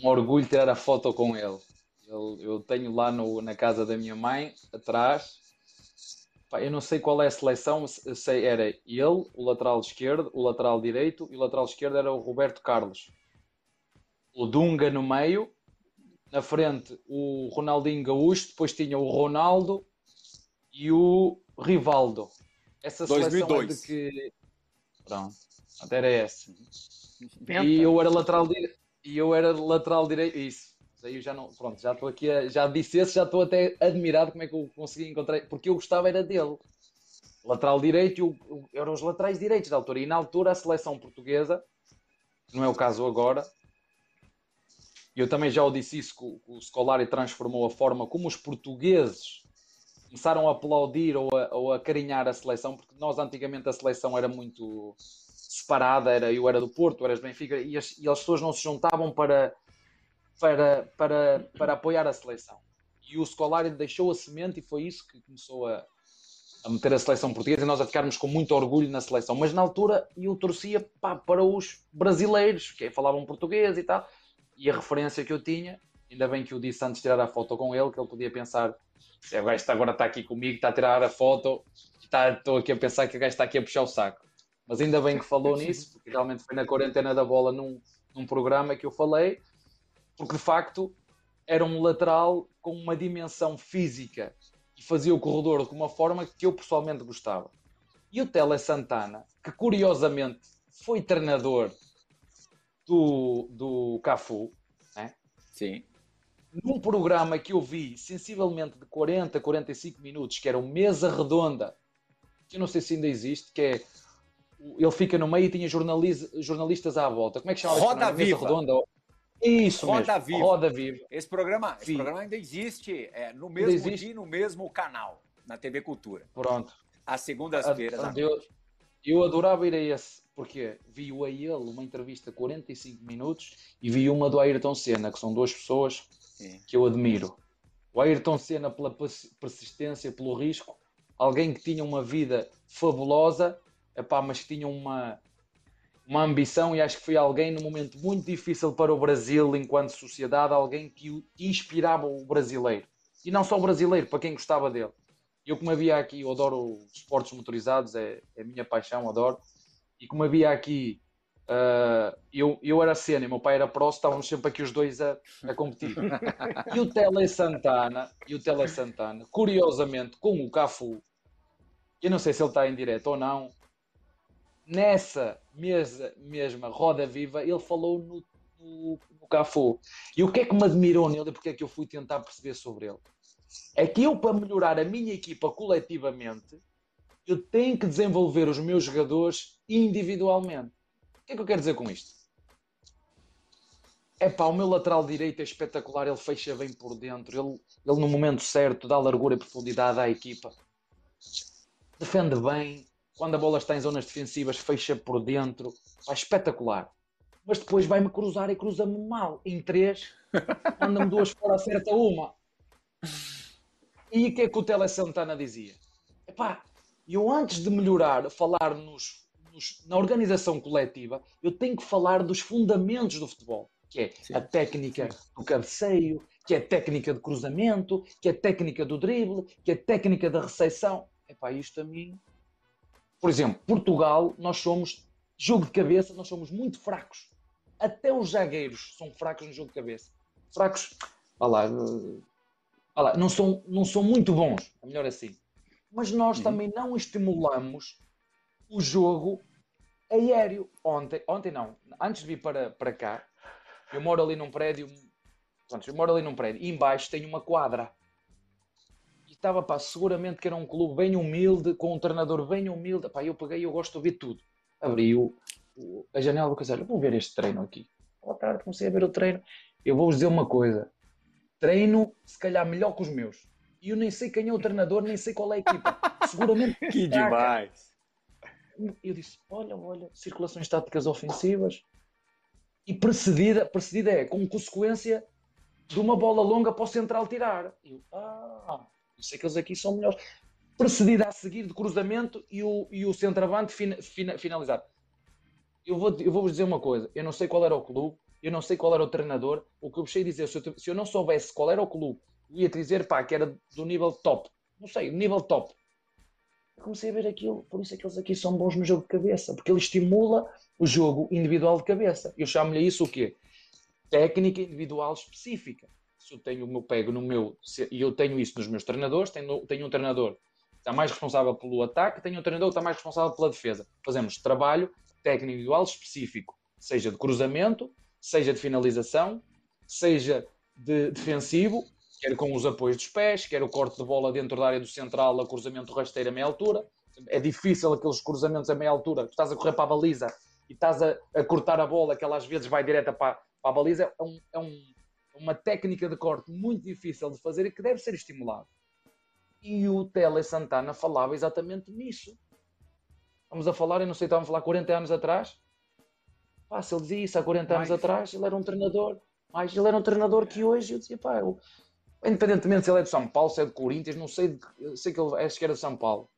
um, orgulho tirar a foto com ele. Eu, tenho lá no, na casa da minha mãe, atrás. Eu não sei qual é a seleção, sei, era ele, o lateral esquerdo, o lateral direito e o lateral esquerdo era o Roberto Carlos. O Dunga no meio, na frente o Ronaldinho Gaúcho, depois tinha o Ronaldo e o Rivaldo. Essa 2002. seleção é de que. Pronto, até era essa. E eu era lateral direito. E eu era lateral direito. Isso. Aí eu já não. Pronto, já estou aqui. A... Já disse esse, já estou até admirado como é que eu consegui encontrar. Porque eu gostava era dele. Lateral direito e o... eram os laterais direitos da altura. E na altura a seleção portuguesa, não é o caso agora, e eu também já o disse isso, que o Scolari transformou a forma como os portugueses começaram a aplaudir ou a, ou a carinhar a seleção, porque nós antigamente a seleção era muito separada, era, eu era do Porto, eras Benfica, e as, e as pessoas não se juntavam para, para, para, para apoiar a seleção. E o Scolari deixou a semente e foi isso que começou a, a meter a seleção portuguesa e nós a ficarmos com muito orgulho na seleção. Mas na altura eu torcia pá, para os brasileiros, que falavam português e tal, E a referência que eu tinha, ainda bem que eu disse antes de tirar a foto com ele, que ele podia pensar, é, o gajo agora está aqui comigo, está a tirar a foto, está, estou aqui a pensar que o gajo está aqui a puxar o saco. Mas ainda bem que falou nisso, porque realmente foi na quarentena da bola num, num programa que eu falei, porque de facto era um lateral com uma dimensão física e fazia o corredor de uma forma que eu pessoalmente gostava. E o Tele Santana, que curiosamente foi treinador do, do Cafu, né? Sim. Num programa que eu vi sensivelmente de 40, 45 minutos, que era o Mesa Redonda, que eu não sei se ainda existe, que é ele fica no meio e tinha jornalistas à volta. Como é que chama Roda Viva. Mesa Redonda? Isso Roda mesmo. Viva. Roda Viva. Esse programa, esse programa ainda existe é, no mesmo existe. dia no mesmo canal, na TV Cultura. Pronto. Às segundas-feiras. Eu, eu adorava ir a esse, porque vi-o a ele uma entrevista de 45 minutos e vi uma do Ayrton Senna, que são duas pessoas Que eu admiro. O Ayrton Senna pela persistência, pelo risco, alguém que tinha uma vida fabulosa, epá, mas que tinha uma, uma ambição e acho que foi alguém num momento muito difícil para o Brasil enquanto sociedade, alguém que, inspirava o brasileiro. E não só o brasileiro, para quem gostava dele. Eu, como havia aqui, eu adoro esportes motorizados, é, é a minha paixão, adoro. E como havia aqui, uh, eu, eu era e meu pai era pró, estávamos sempre aqui os dois a, a competir. e o Tele Santana, e o Tele Santana, curiosamente, com o Cafu, eu não sei se ele está em direto ou não, nessa mesa, mesma roda viva, ele falou no, no, no Cafu. E o que é que me admirou nele, porque é que eu fui tentar perceber sobre ele? É que eu, para melhorar a minha equipa coletivamente, eu tenho que desenvolver os meus jogadores individualmente. O que é que eu quero dizer com isto? É pá, o meu lateral direito é espetacular, ele fecha bem por dentro, ele, ele no momento certo dá largura e profundidade à equipa, defende bem, quando a bola está em zonas defensivas, fecha por dentro, vai espetacular. Mas depois vai-me cruzar e cruza-me mal. Em três, manda-me duas fora, acerta uma. E o que é que o Tele Santana dizia? Epá, eu antes de melhorar, falar nos, na organização coletiva, eu tenho que falar dos fundamentos do futebol, que é sim, a técnica sim. do cabeceio, que é a técnica de cruzamento, que é a técnica do drible, que é a técnica da recepção. Epá, isto a mim por exemplo, Portugal, nós somos, jogo de cabeça, nós somos muito fracos. Até os zagueiros são fracos no jogo de cabeça. Fracos, olha lá, olha lá não, são, não são muito bons, é melhor assim. Mas nós uhum. também não estimulamos o jogo aéreo. Ontem, ontem não, antes de vir para, para cá, eu moro ali num prédio, eu moro ali num prédio, e embaixo tem uma quadra estava, pá, seguramente que era um clube bem humilde, com um treinador bem humilde. Pá, eu peguei, eu gosto de ouvir tudo. Abri o, o, a janela do casal, vou ver este treino aqui. Boa tarde, comecei a ver o treino. Eu vou-vos dizer uma coisa: treino, se calhar, melhor que os meus. E eu nem sei quem é o treinador, nem sei qual é a equipa. Seguramente. que demais! Eu disse: olha, olha, circulações táticas ofensivas. E precedida, precedida é com consequência de uma bola longa para o central tirar. Eu, ah, sei que eles aqui são melhores. Precedida a seguir de cruzamento e o, e o centroavante fin, fin, finalizar. Eu vou, eu vou dizer uma coisa: eu não sei qual era o clube, eu não sei qual era o treinador. O que eu sei dizer, se eu, se eu não soubesse qual era o clube, eu ia dizer pá, que era do nível top. Não sei, nível top. Comecei a ver aquilo, por isso é que eles aqui são bons no jogo de cabeça, porque ele estimula o jogo individual de cabeça. Eu chamo-lhe isso o quê? Técnica individual específica se eu tenho o meu pego no meu, e eu tenho isso nos meus treinadores, tenho, tenho um treinador que está mais responsável pelo ataque, tenho um treinador que está mais responsável pela defesa. Fazemos trabalho técnico individual específico, seja de cruzamento, seja de finalização, seja de defensivo, quer com os apoios dos pés, quer o corte de bola dentro da área do central, a cruzamento rasteiro a meia altura. É difícil aqueles cruzamentos a meia altura, tu estás a correr para a baliza e estás a, a cortar a bola, que ela às vezes vai direta para, para a baliza, é um, é um uma técnica de corte muito difícil de fazer e que deve ser estimulado. E o Tele Santana falava exatamente nisso. Vamos a falar, eu não sei, estávamos a falar 40 anos atrás. Pá, se ele dizia isso há 40 anos atrás, ele era um treinador, mas ele era um treinador que hoje eu dizia, pá, eu, independentemente se ele é de São Paulo, se é de Corinthians, não sei, sei que ele acho que era de São Paulo.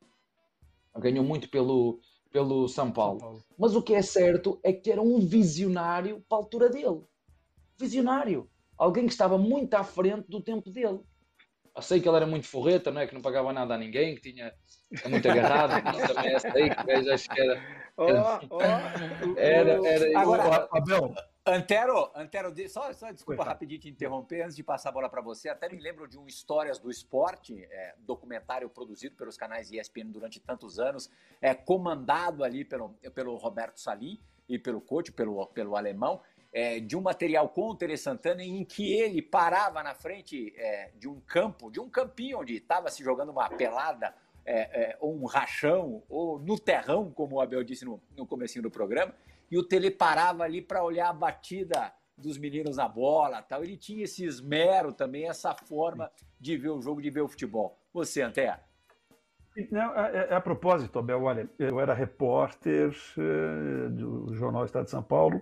Ganhou muito pelo, pelo São Paulo. São Paulo. Mas o que é certo é que era um visionário para a altura dele visionário. Alguém que estava muito à frente do tempo dele. Eu sei que ele era muito forreta, não é? Que não pagava nada a ninguém, que tinha muito agarrado. também sei que acho que era. Era, oh, oh, era, era Agora, Abel, Antero, Antero, só, só desculpa rapidinho te interromper antes de passar a bola para você. Até me lembro de um Histórias do Esporte, é, documentário produzido pelos canais ESPN durante tantos anos, é comandado ali pelo, pelo Roberto Salim e pelo coach, pelo, pelo alemão, é, de um material com o Tere Santana em que ele parava na frente é, de um campo, de um campinho onde estava se jogando uma pelada é, é, ou um rachão, ou no terrão, como o Abel disse no, no comecinho do programa, e o Tele parava ali para olhar a batida dos meninos na bola tal. Ele tinha esse esmero também, essa forma de ver o jogo, de ver o futebol. Você, Anté? Não, a, é, é a, propósito, Abel, olha, eu era repórter uh, do Jornal Estado de São Paulo.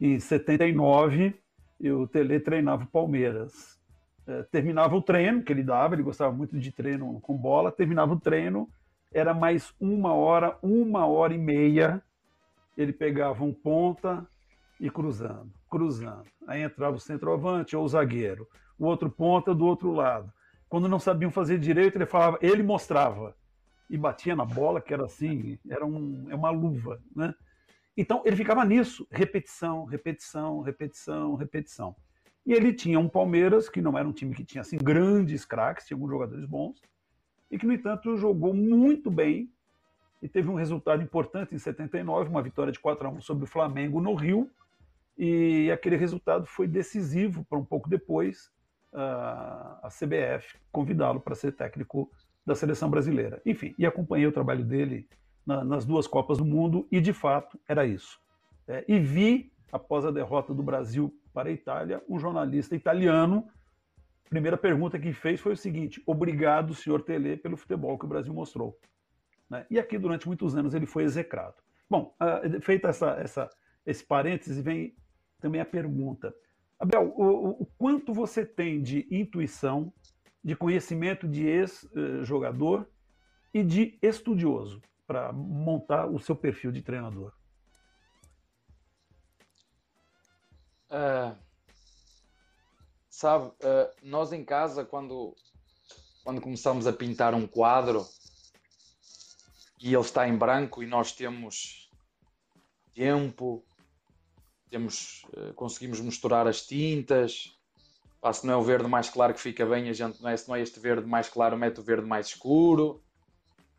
Em 79, o Tele treinava o Palmeiras. Uh, terminava o treino que ele dava, ele gostava muito de treino com bola. Terminava o treino, era mais uma hora, uma hora e meia ele pegava um ponta e cruzando, cruzando. Aí entrava o centroavante ou o zagueiro, o outro ponta do outro lado. Quando não sabiam fazer direito, ele falava, ele mostrava e batia na bola, que era assim, era um, é uma luva, né? Então ele ficava nisso, repetição, repetição, repetição, repetição. E ele tinha um Palmeiras que não era um time que tinha assim grandes craques, tinha alguns jogadores bons, e que no entanto jogou muito bem e teve um resultado importante em 79, uma vitória de 4 a 1 sobre o Flamengo no Rio, e aquele resultado foi decisivo para um pouco depois a CBF convidá-lo para ser técnico da seleção brasileira. Enfim, e acompanhei o trabalho dele na, nas duas Copas do Mundo e de fato era isso. É, e vi, após a derrota do Brasil para a Itália, um jornalista italiano. Primeira pergunta que fez foi o seguinte: obrigado, senhor Tele, pelo futebol que o Brasil mostrou. Né? E aqui, durante muitos anos, ele foi execrado. Bom, uh, feita essa, essa, esse parêntese, vem também a pergunta. Abel, o, o quanto você tem de intuição, de conhecimento de ex-jogador e de estudioso para montar o seu perfil de treinador? Uh, sabe, uh, nós em casa, quando, quando começamos a pintar um quadro, e ele está em branco e nós temos tempo, temos, uh, conseguimos misturar as tintas. Ah, se não é o verde mais claro que fica bem, a gente não é, se não é este verde mais claro, mete o verde mais escuro.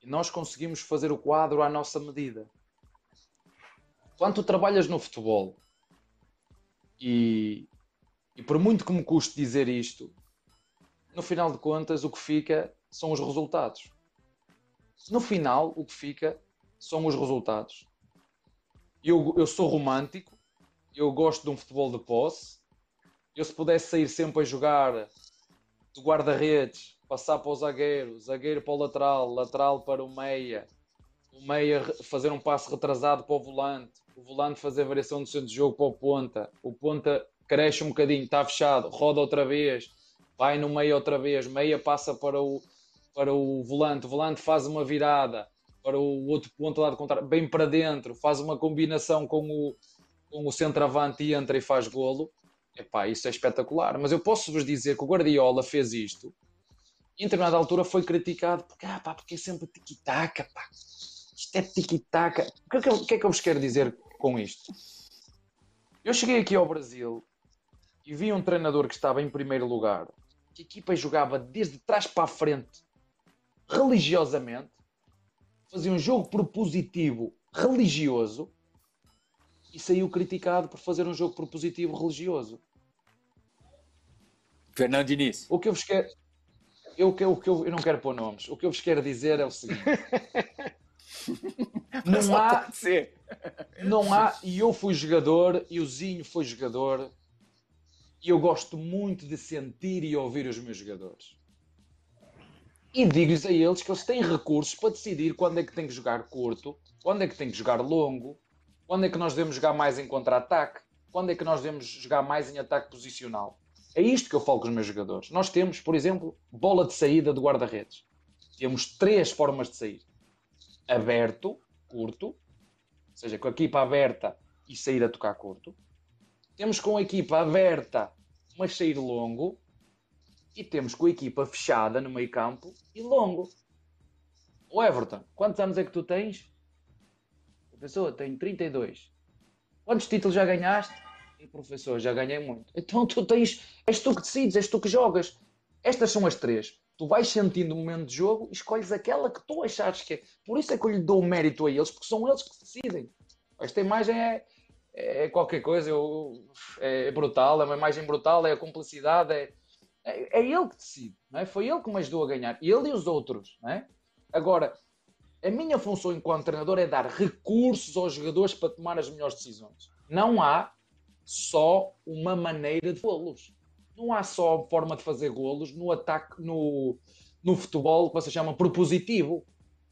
E nós conseguimos fazer o quadro à nossa medida. Quando tu trabalhas no futebol, e, e por muito que me custe dizer isto, no final de contas o que fica são os resultados. No final, o que fica são os resultados. Eu, eu sou romântico, eu gosto de um futebol de posse. Eu, se pudesse sair sempre a jogar de guarda-redes, passar para o zagueiro, zagueiro para o lateral, lateral para o meia, o meia fazer um passo retrasado para o volante, o volante fazer variação do centro de jogo para o ponta, o ponta cresce um bocadinho, está fechado, roda outra vez, vai no meio outra vez, meia passa para o, para o volante, o volante faz uma virada para o outro ponto lá de contrário, bem para dentro, faz uma combinação com o, com o centroavante e entra e faz golo. Epá, isso é espetacular. Mas eu posso vos dizer que o Guardiola fez isto e em determinada altura foi criticado porque, ah, pá, porque é sempre tiki-taka. Isto é tiki-taka. O que, é que, eu, que é que eu vos quero dizer com isto? Eu cheguei aqui ao Brasil e vi um treinador que estava em primeiro lugar, que a equipa jogava desde trás para a frente religiosamente, fazia um jogo propositivo religioso e saiu criticado por fazer um jogo propositivo religioso. Fernando Diniz. O que eu vos quero. Eu, o que eu, eu não quero pôr nomes. O que eu vos quero dizer é o seguinte. não há. Não há. E eu fui jogador, e o Zinho foi jogador, e eu gosto muito de sentir e ouvir os meus jogadores. E digo-lhes a eles que eles têm recursos para decidir quando é que tem que jogar curto, quando é que tem que jogar longo, quando é que nós devemos jogar mais em contra-ataque, quando é que nós devemos jogar mais em ataque posicional. É isto que eu falo com os meus jogadores. Nós temos, por exemplo, bola de saída de guarda-redes. Temos três formas de sair: aberto, curto, ou seja, com a equipa aberta e sair a tocar curto. temos com a equipa aberta, mas sair longo, e temos com a equipa fechada no meio campo e longo. O Everton, quantos anos é que tu tens? Professor, tenho 32. Quantos títulos já ganhaste? E professor, já ganhei muito. Então tu tens, és tu que decides, és tu que jogas. Estas são as três. Tu vais sentindo o momento de jogo e escolhes aquela que tu achares que é. Por isso é que eu lhe dou mérito a eles, porque são eles que decidem. Esta imagem é, é qualquer coisa, eu, é brutal, é uma imagem brutal, é a cumplicidade, é, é, é, ele que decide, é? Foi ele que me ajudou a ganhar, ele e os outros, é? Agora, a minha função enquanto treinador é dar recursos aos jogadores para tomar as melhores decisões. Não há só uma maneira de golos. Não há só forma de fazer golos no ataque, no, no futebol que você chama propositivo.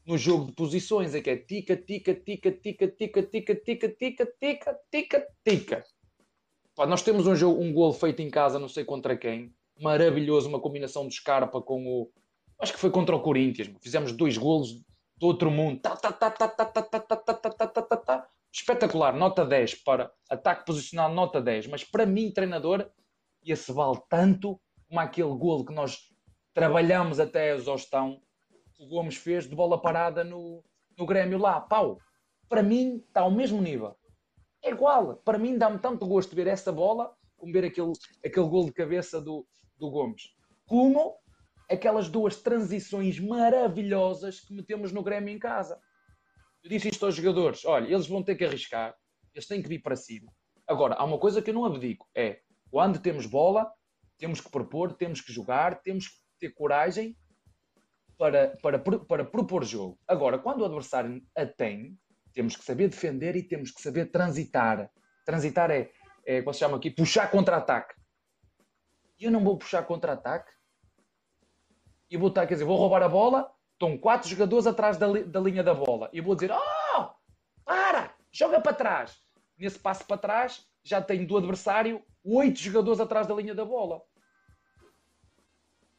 No jogo de posições, é que é tica, tica, tica, tica, tica, tica, tica, tica, tica, tica, tica. nós temos um jogo, um golo feito em casa, não sei contra quem, maravilhoso, uma combinação de Scarpa com o. Acho que foi contra o Corinthians. Fizemos dois golos do outro mundo. Espetacular, nota 10 para ataque posicional, nota 10. Mas para mim, treinador, esse vale tanto como aquele golo que nós trabalhamos até a exaustão. O Gomes fez de bola parada no, no Grêmio lá. Pau, para mim está ao mesmo nível. É igual. Para mim dá-me tanto gosto ver essa bola como ver aquele, aquele gol de cabeça do, do Gomes, como aquelas duas transições maravilhosas que metemos no Grêmio em casa. Eu disse isto aos jogadores: olha, eles vão ter que arriscar, eles têm que vir para cima. Agora, há uma coisa que eu não abdico: é quando temos bola, temos que propor, temos que jogar, temos que ter coragem para, para, para propor jogo. Agora, quando o adversário a tem, temos que saber defender e temos que saber transitar. Transitar é, é como se chama aqui, puxar contra-ataque e eu não vou puxar contra-ataque e vou estar, quer dizer, vou roubar a bola, estão quatro jogadores atrás da, li da linha da bola e vou dizer, oh, para, joga para trás. Nesse passo para trás, já tenho do adversário oito jogadores atrás da linha da bola.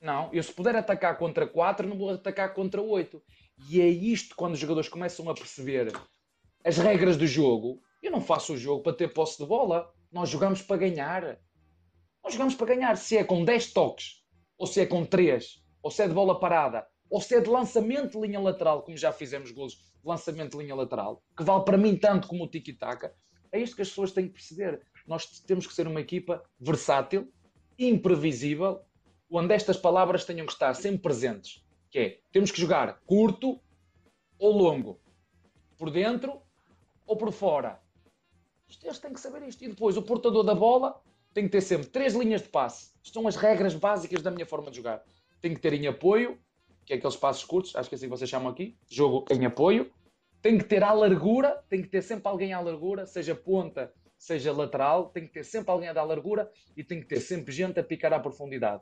Não, eu se puder atacar contra quatro, não vou atacar contra oito. E é isto quando os jogadores começam a perceber as regras do jogo. Eu não faço o jogo para ter posse de bola. Nós jogamos para ganhar. Nós jogamos para ganhar. Se é com 10 toques, ou se é com 3, ou se é de bola parada, ou se é de lançamento de linha lateral, como já fizemos golos de lançamento de linha lateral, que vale para mim tanto como o tiki-taka, é isto que as pessoas têm que perceber. Nós temos que ser uma equipa versátil, imprevisível, onde estas palavras tenham que estar sempre presentes. Que é, temos que jogar curto ou longo, por dentro ou por fora. Eles têm que saber isto. E depois, o portador da bola tem que ter sempre três linhas de passe. São as regras básicas da minha forma de jogar. Tem que ter em apoio, que é aqueles passos curtos, acho que é assim vocês chamam aqui, jogo em apoio. Tem que ter à largura, tem que ter sempre alguém à largura, seja ponta, seja lateral, tem que ter sempre alguém a dar largura e tem que ter sempre gente a picar à profundidade.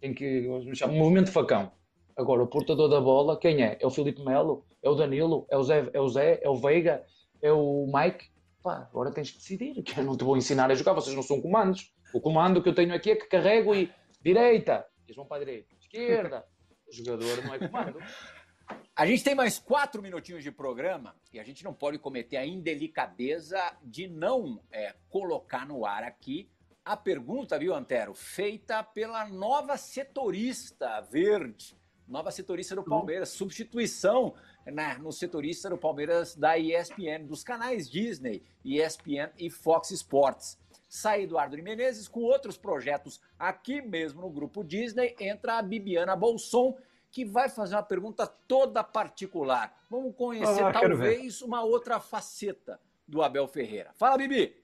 Tem que, um movimento facão. Agora, o portador da bola, quem é? É o Filipe Melo? É o Danilo? É o Zé? É o, Zé, é o Veiga? É o Mike? Pá, agora tens que decidir, que eu não te vou ensinar a jogar, vocês não são comandos. O comando que eu tenho aqui é que carrego e direita, eles vão para a direita, esquerda. O jogador não é comando. A gente tem mais quatro minutinhos de programa e a gente não pode cometer a indelicadeza de não é, colocar no ar aqui a pergunta, viu, Antero, feita pela nova setorista verde, nova setorista do Palmeiras, substituição né, no setorista do Palmeiras da ESPN, dos canais Disney, ESPN e Fox Sports. Sai Eduardo Menezes com outros projetos aqui mesmo no grupo Disney. Entra a Bibiana Bolson, que vai fazer uma pergunta toda particular. Vamos conhecer ah, talvez uma outra faceta do Abel Ferreira. Fala, Bibi!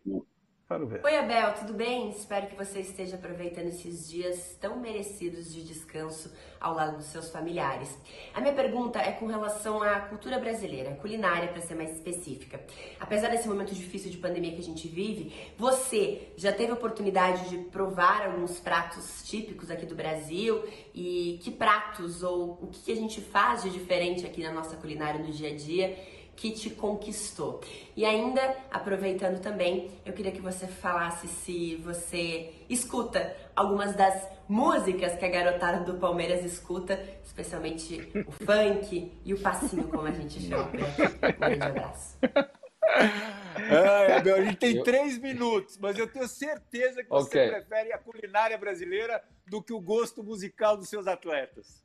Ver. Oi, Abel, tudo bem? Espero que você esteja aproveitando esses dias tão merecidos de descanso ao lado dos seus familiares. A minha pergunta é com relação à cultura brasileira, culinária para ser mais específica. Apesar desse momento difícil de pandemia que a gente vive, você já teve oportunidade de provar alguns pratos típicos aqui do Brasil? E que pratos ou o que a gente faz de diferente aqui na nossa culinária no dia a dia? Que te conquistou. E ainda, aproveitando também, eu queria que você falasse se você escuta algumas das músicas que a garotada do Palmeiras escuta, especialmente o funk e o passinho, como a gente chama. Um grande abraço. Ai, Abel, a gente tem eu... três minutos, mas eu tenho certeza que você okay. prefere a culinária brasileira do que o gosto musical dos seus atletas.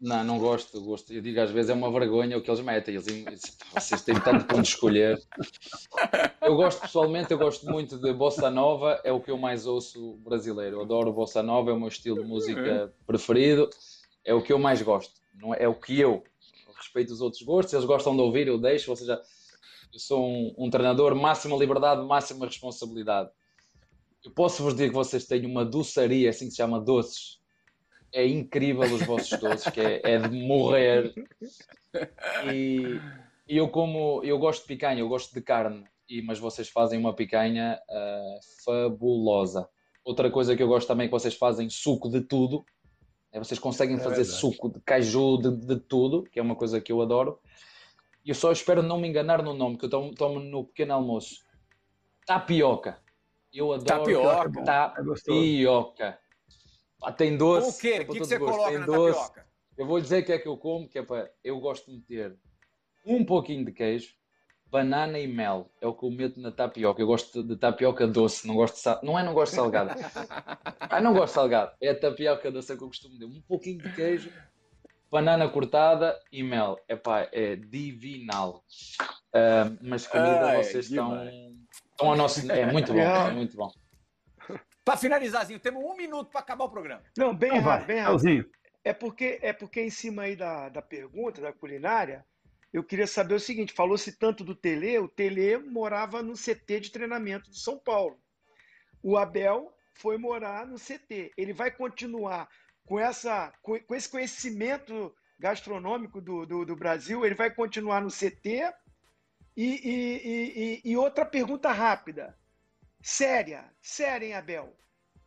Não, não gosto, gosto. Eu digo às vezes é uma vergonha o que eles metem. Eles, vocês têm tanto para escolher. Eu gosto pessoalmente, eu gosto muito de bossa nova, é o que eu mais ouço brasileiro. Eu adoro bossa nova, é o meu estilo de música preferido, é o que eu mais gosto. Não é, é o que eu, eu respeito os outros gostos. Eles gostam de ouvir, eu deixo. Ou seja, eu sou um, um treinador máxima liberdade, máxima responsabilidade. Eu posso vos dizer que vocês têm uma doçaria, assim que se chama doces é incrível os vossos doces, que é, é de morrer. E, e, eu como eu gosto de picanha, eu gosto de carne, e, mas vocês fazem uma picanha uh, fabulosa. Outra coisa que eu gosto também é que vocês fazem suco de tudo. É, vocês conseguem é fazer verdade. suco de caju, de, de, tudo, que é uma coisa que eu adoro. E eu só espero não me enganar no nome, que eu tomo, tomo no pequeno almoço. Tapioca. Eu adoro tapioca. tapioca. Ah, tem doce. Com o quê? O que, que você coloca tem na doce. tapioca? Eu vou dizer que é que eu como, que é para. Eu gosto de meter um pouquinho de queijo, banana e mel. É o que eu meto na tapioca. Eu gosto de tapioca doce, não gosto sal... Não é não gosto de salgado. ah, não gosto de salgado. É a tapioca doce que eu costumo meter. Um pouquinho de queijo, banana cortada e mel. Epá, é divinal. Uh, mas comida Ai, vocês estão, estão ao nosso. É muito bom, é muito bom. Para finalizarzinho, temos um minuto para acabar o programa. Não, bem então rápido, bem rápido. É porque, é porque em cima aí da, da pergunta, da culinária, eu queria saber o seguinte: falou-se tanto do Tele, o Tele morava no CT de treinamento de São Paulo. O Abel foi morar no CT. Ele vai continuar com, essa, com, com esse conhecimento gastronômico do, do, do, Brasil, ele vai continuar no CT. E, e, e, e outra pergunta rápida: séria, séria, hein, Abel?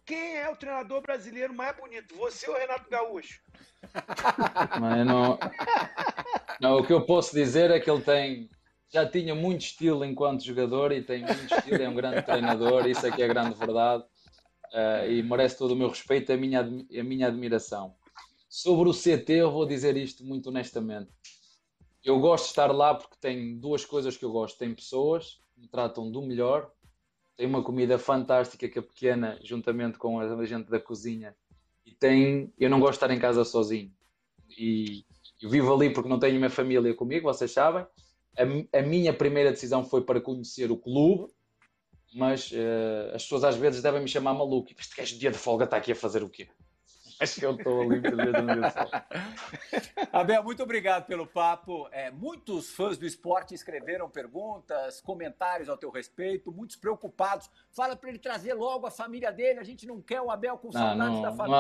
Quem é o treinador brasileiro mais bonito? Você ou Renato Gaúcho? Mas não... não, o que eu posso dizer é que ele tem já tinha muito estilo enquanto jogador e tem muito estilo, é um grande treinador, isso aqui é, é grande verdade uh, e merece todo o meu respeito e a minha, a minha admiração. Sobre o CT, eu vou dizer isto muito honestamente. Eu gosto de estar lá porque tem duas coisas que eu gosto: tem pessoas que me tratam do melhor tem uma comida fantástica que é pequena, juntamente com a gente da cozinha. E tem. Eu não gosto de estar em casa sozinho. E eu vivo ali porque não tenho minha família comigo, vocês sabem. A, a minha primeira decisão foi para conhecer o clube, mas uh, as pessoas às vezes devem me chamar maluco. Este gajo, dia de folga, está aqui a fazer o quê? Acho que eu estou ali Abel, muito obrigado pelo papo. É, muitos fãs do esporte escreveram perguntas, comentários ao teu respeito, muitos preocupados. Fala para ele trazer logo a família dele. A gente não quer o Abel com saudades da família.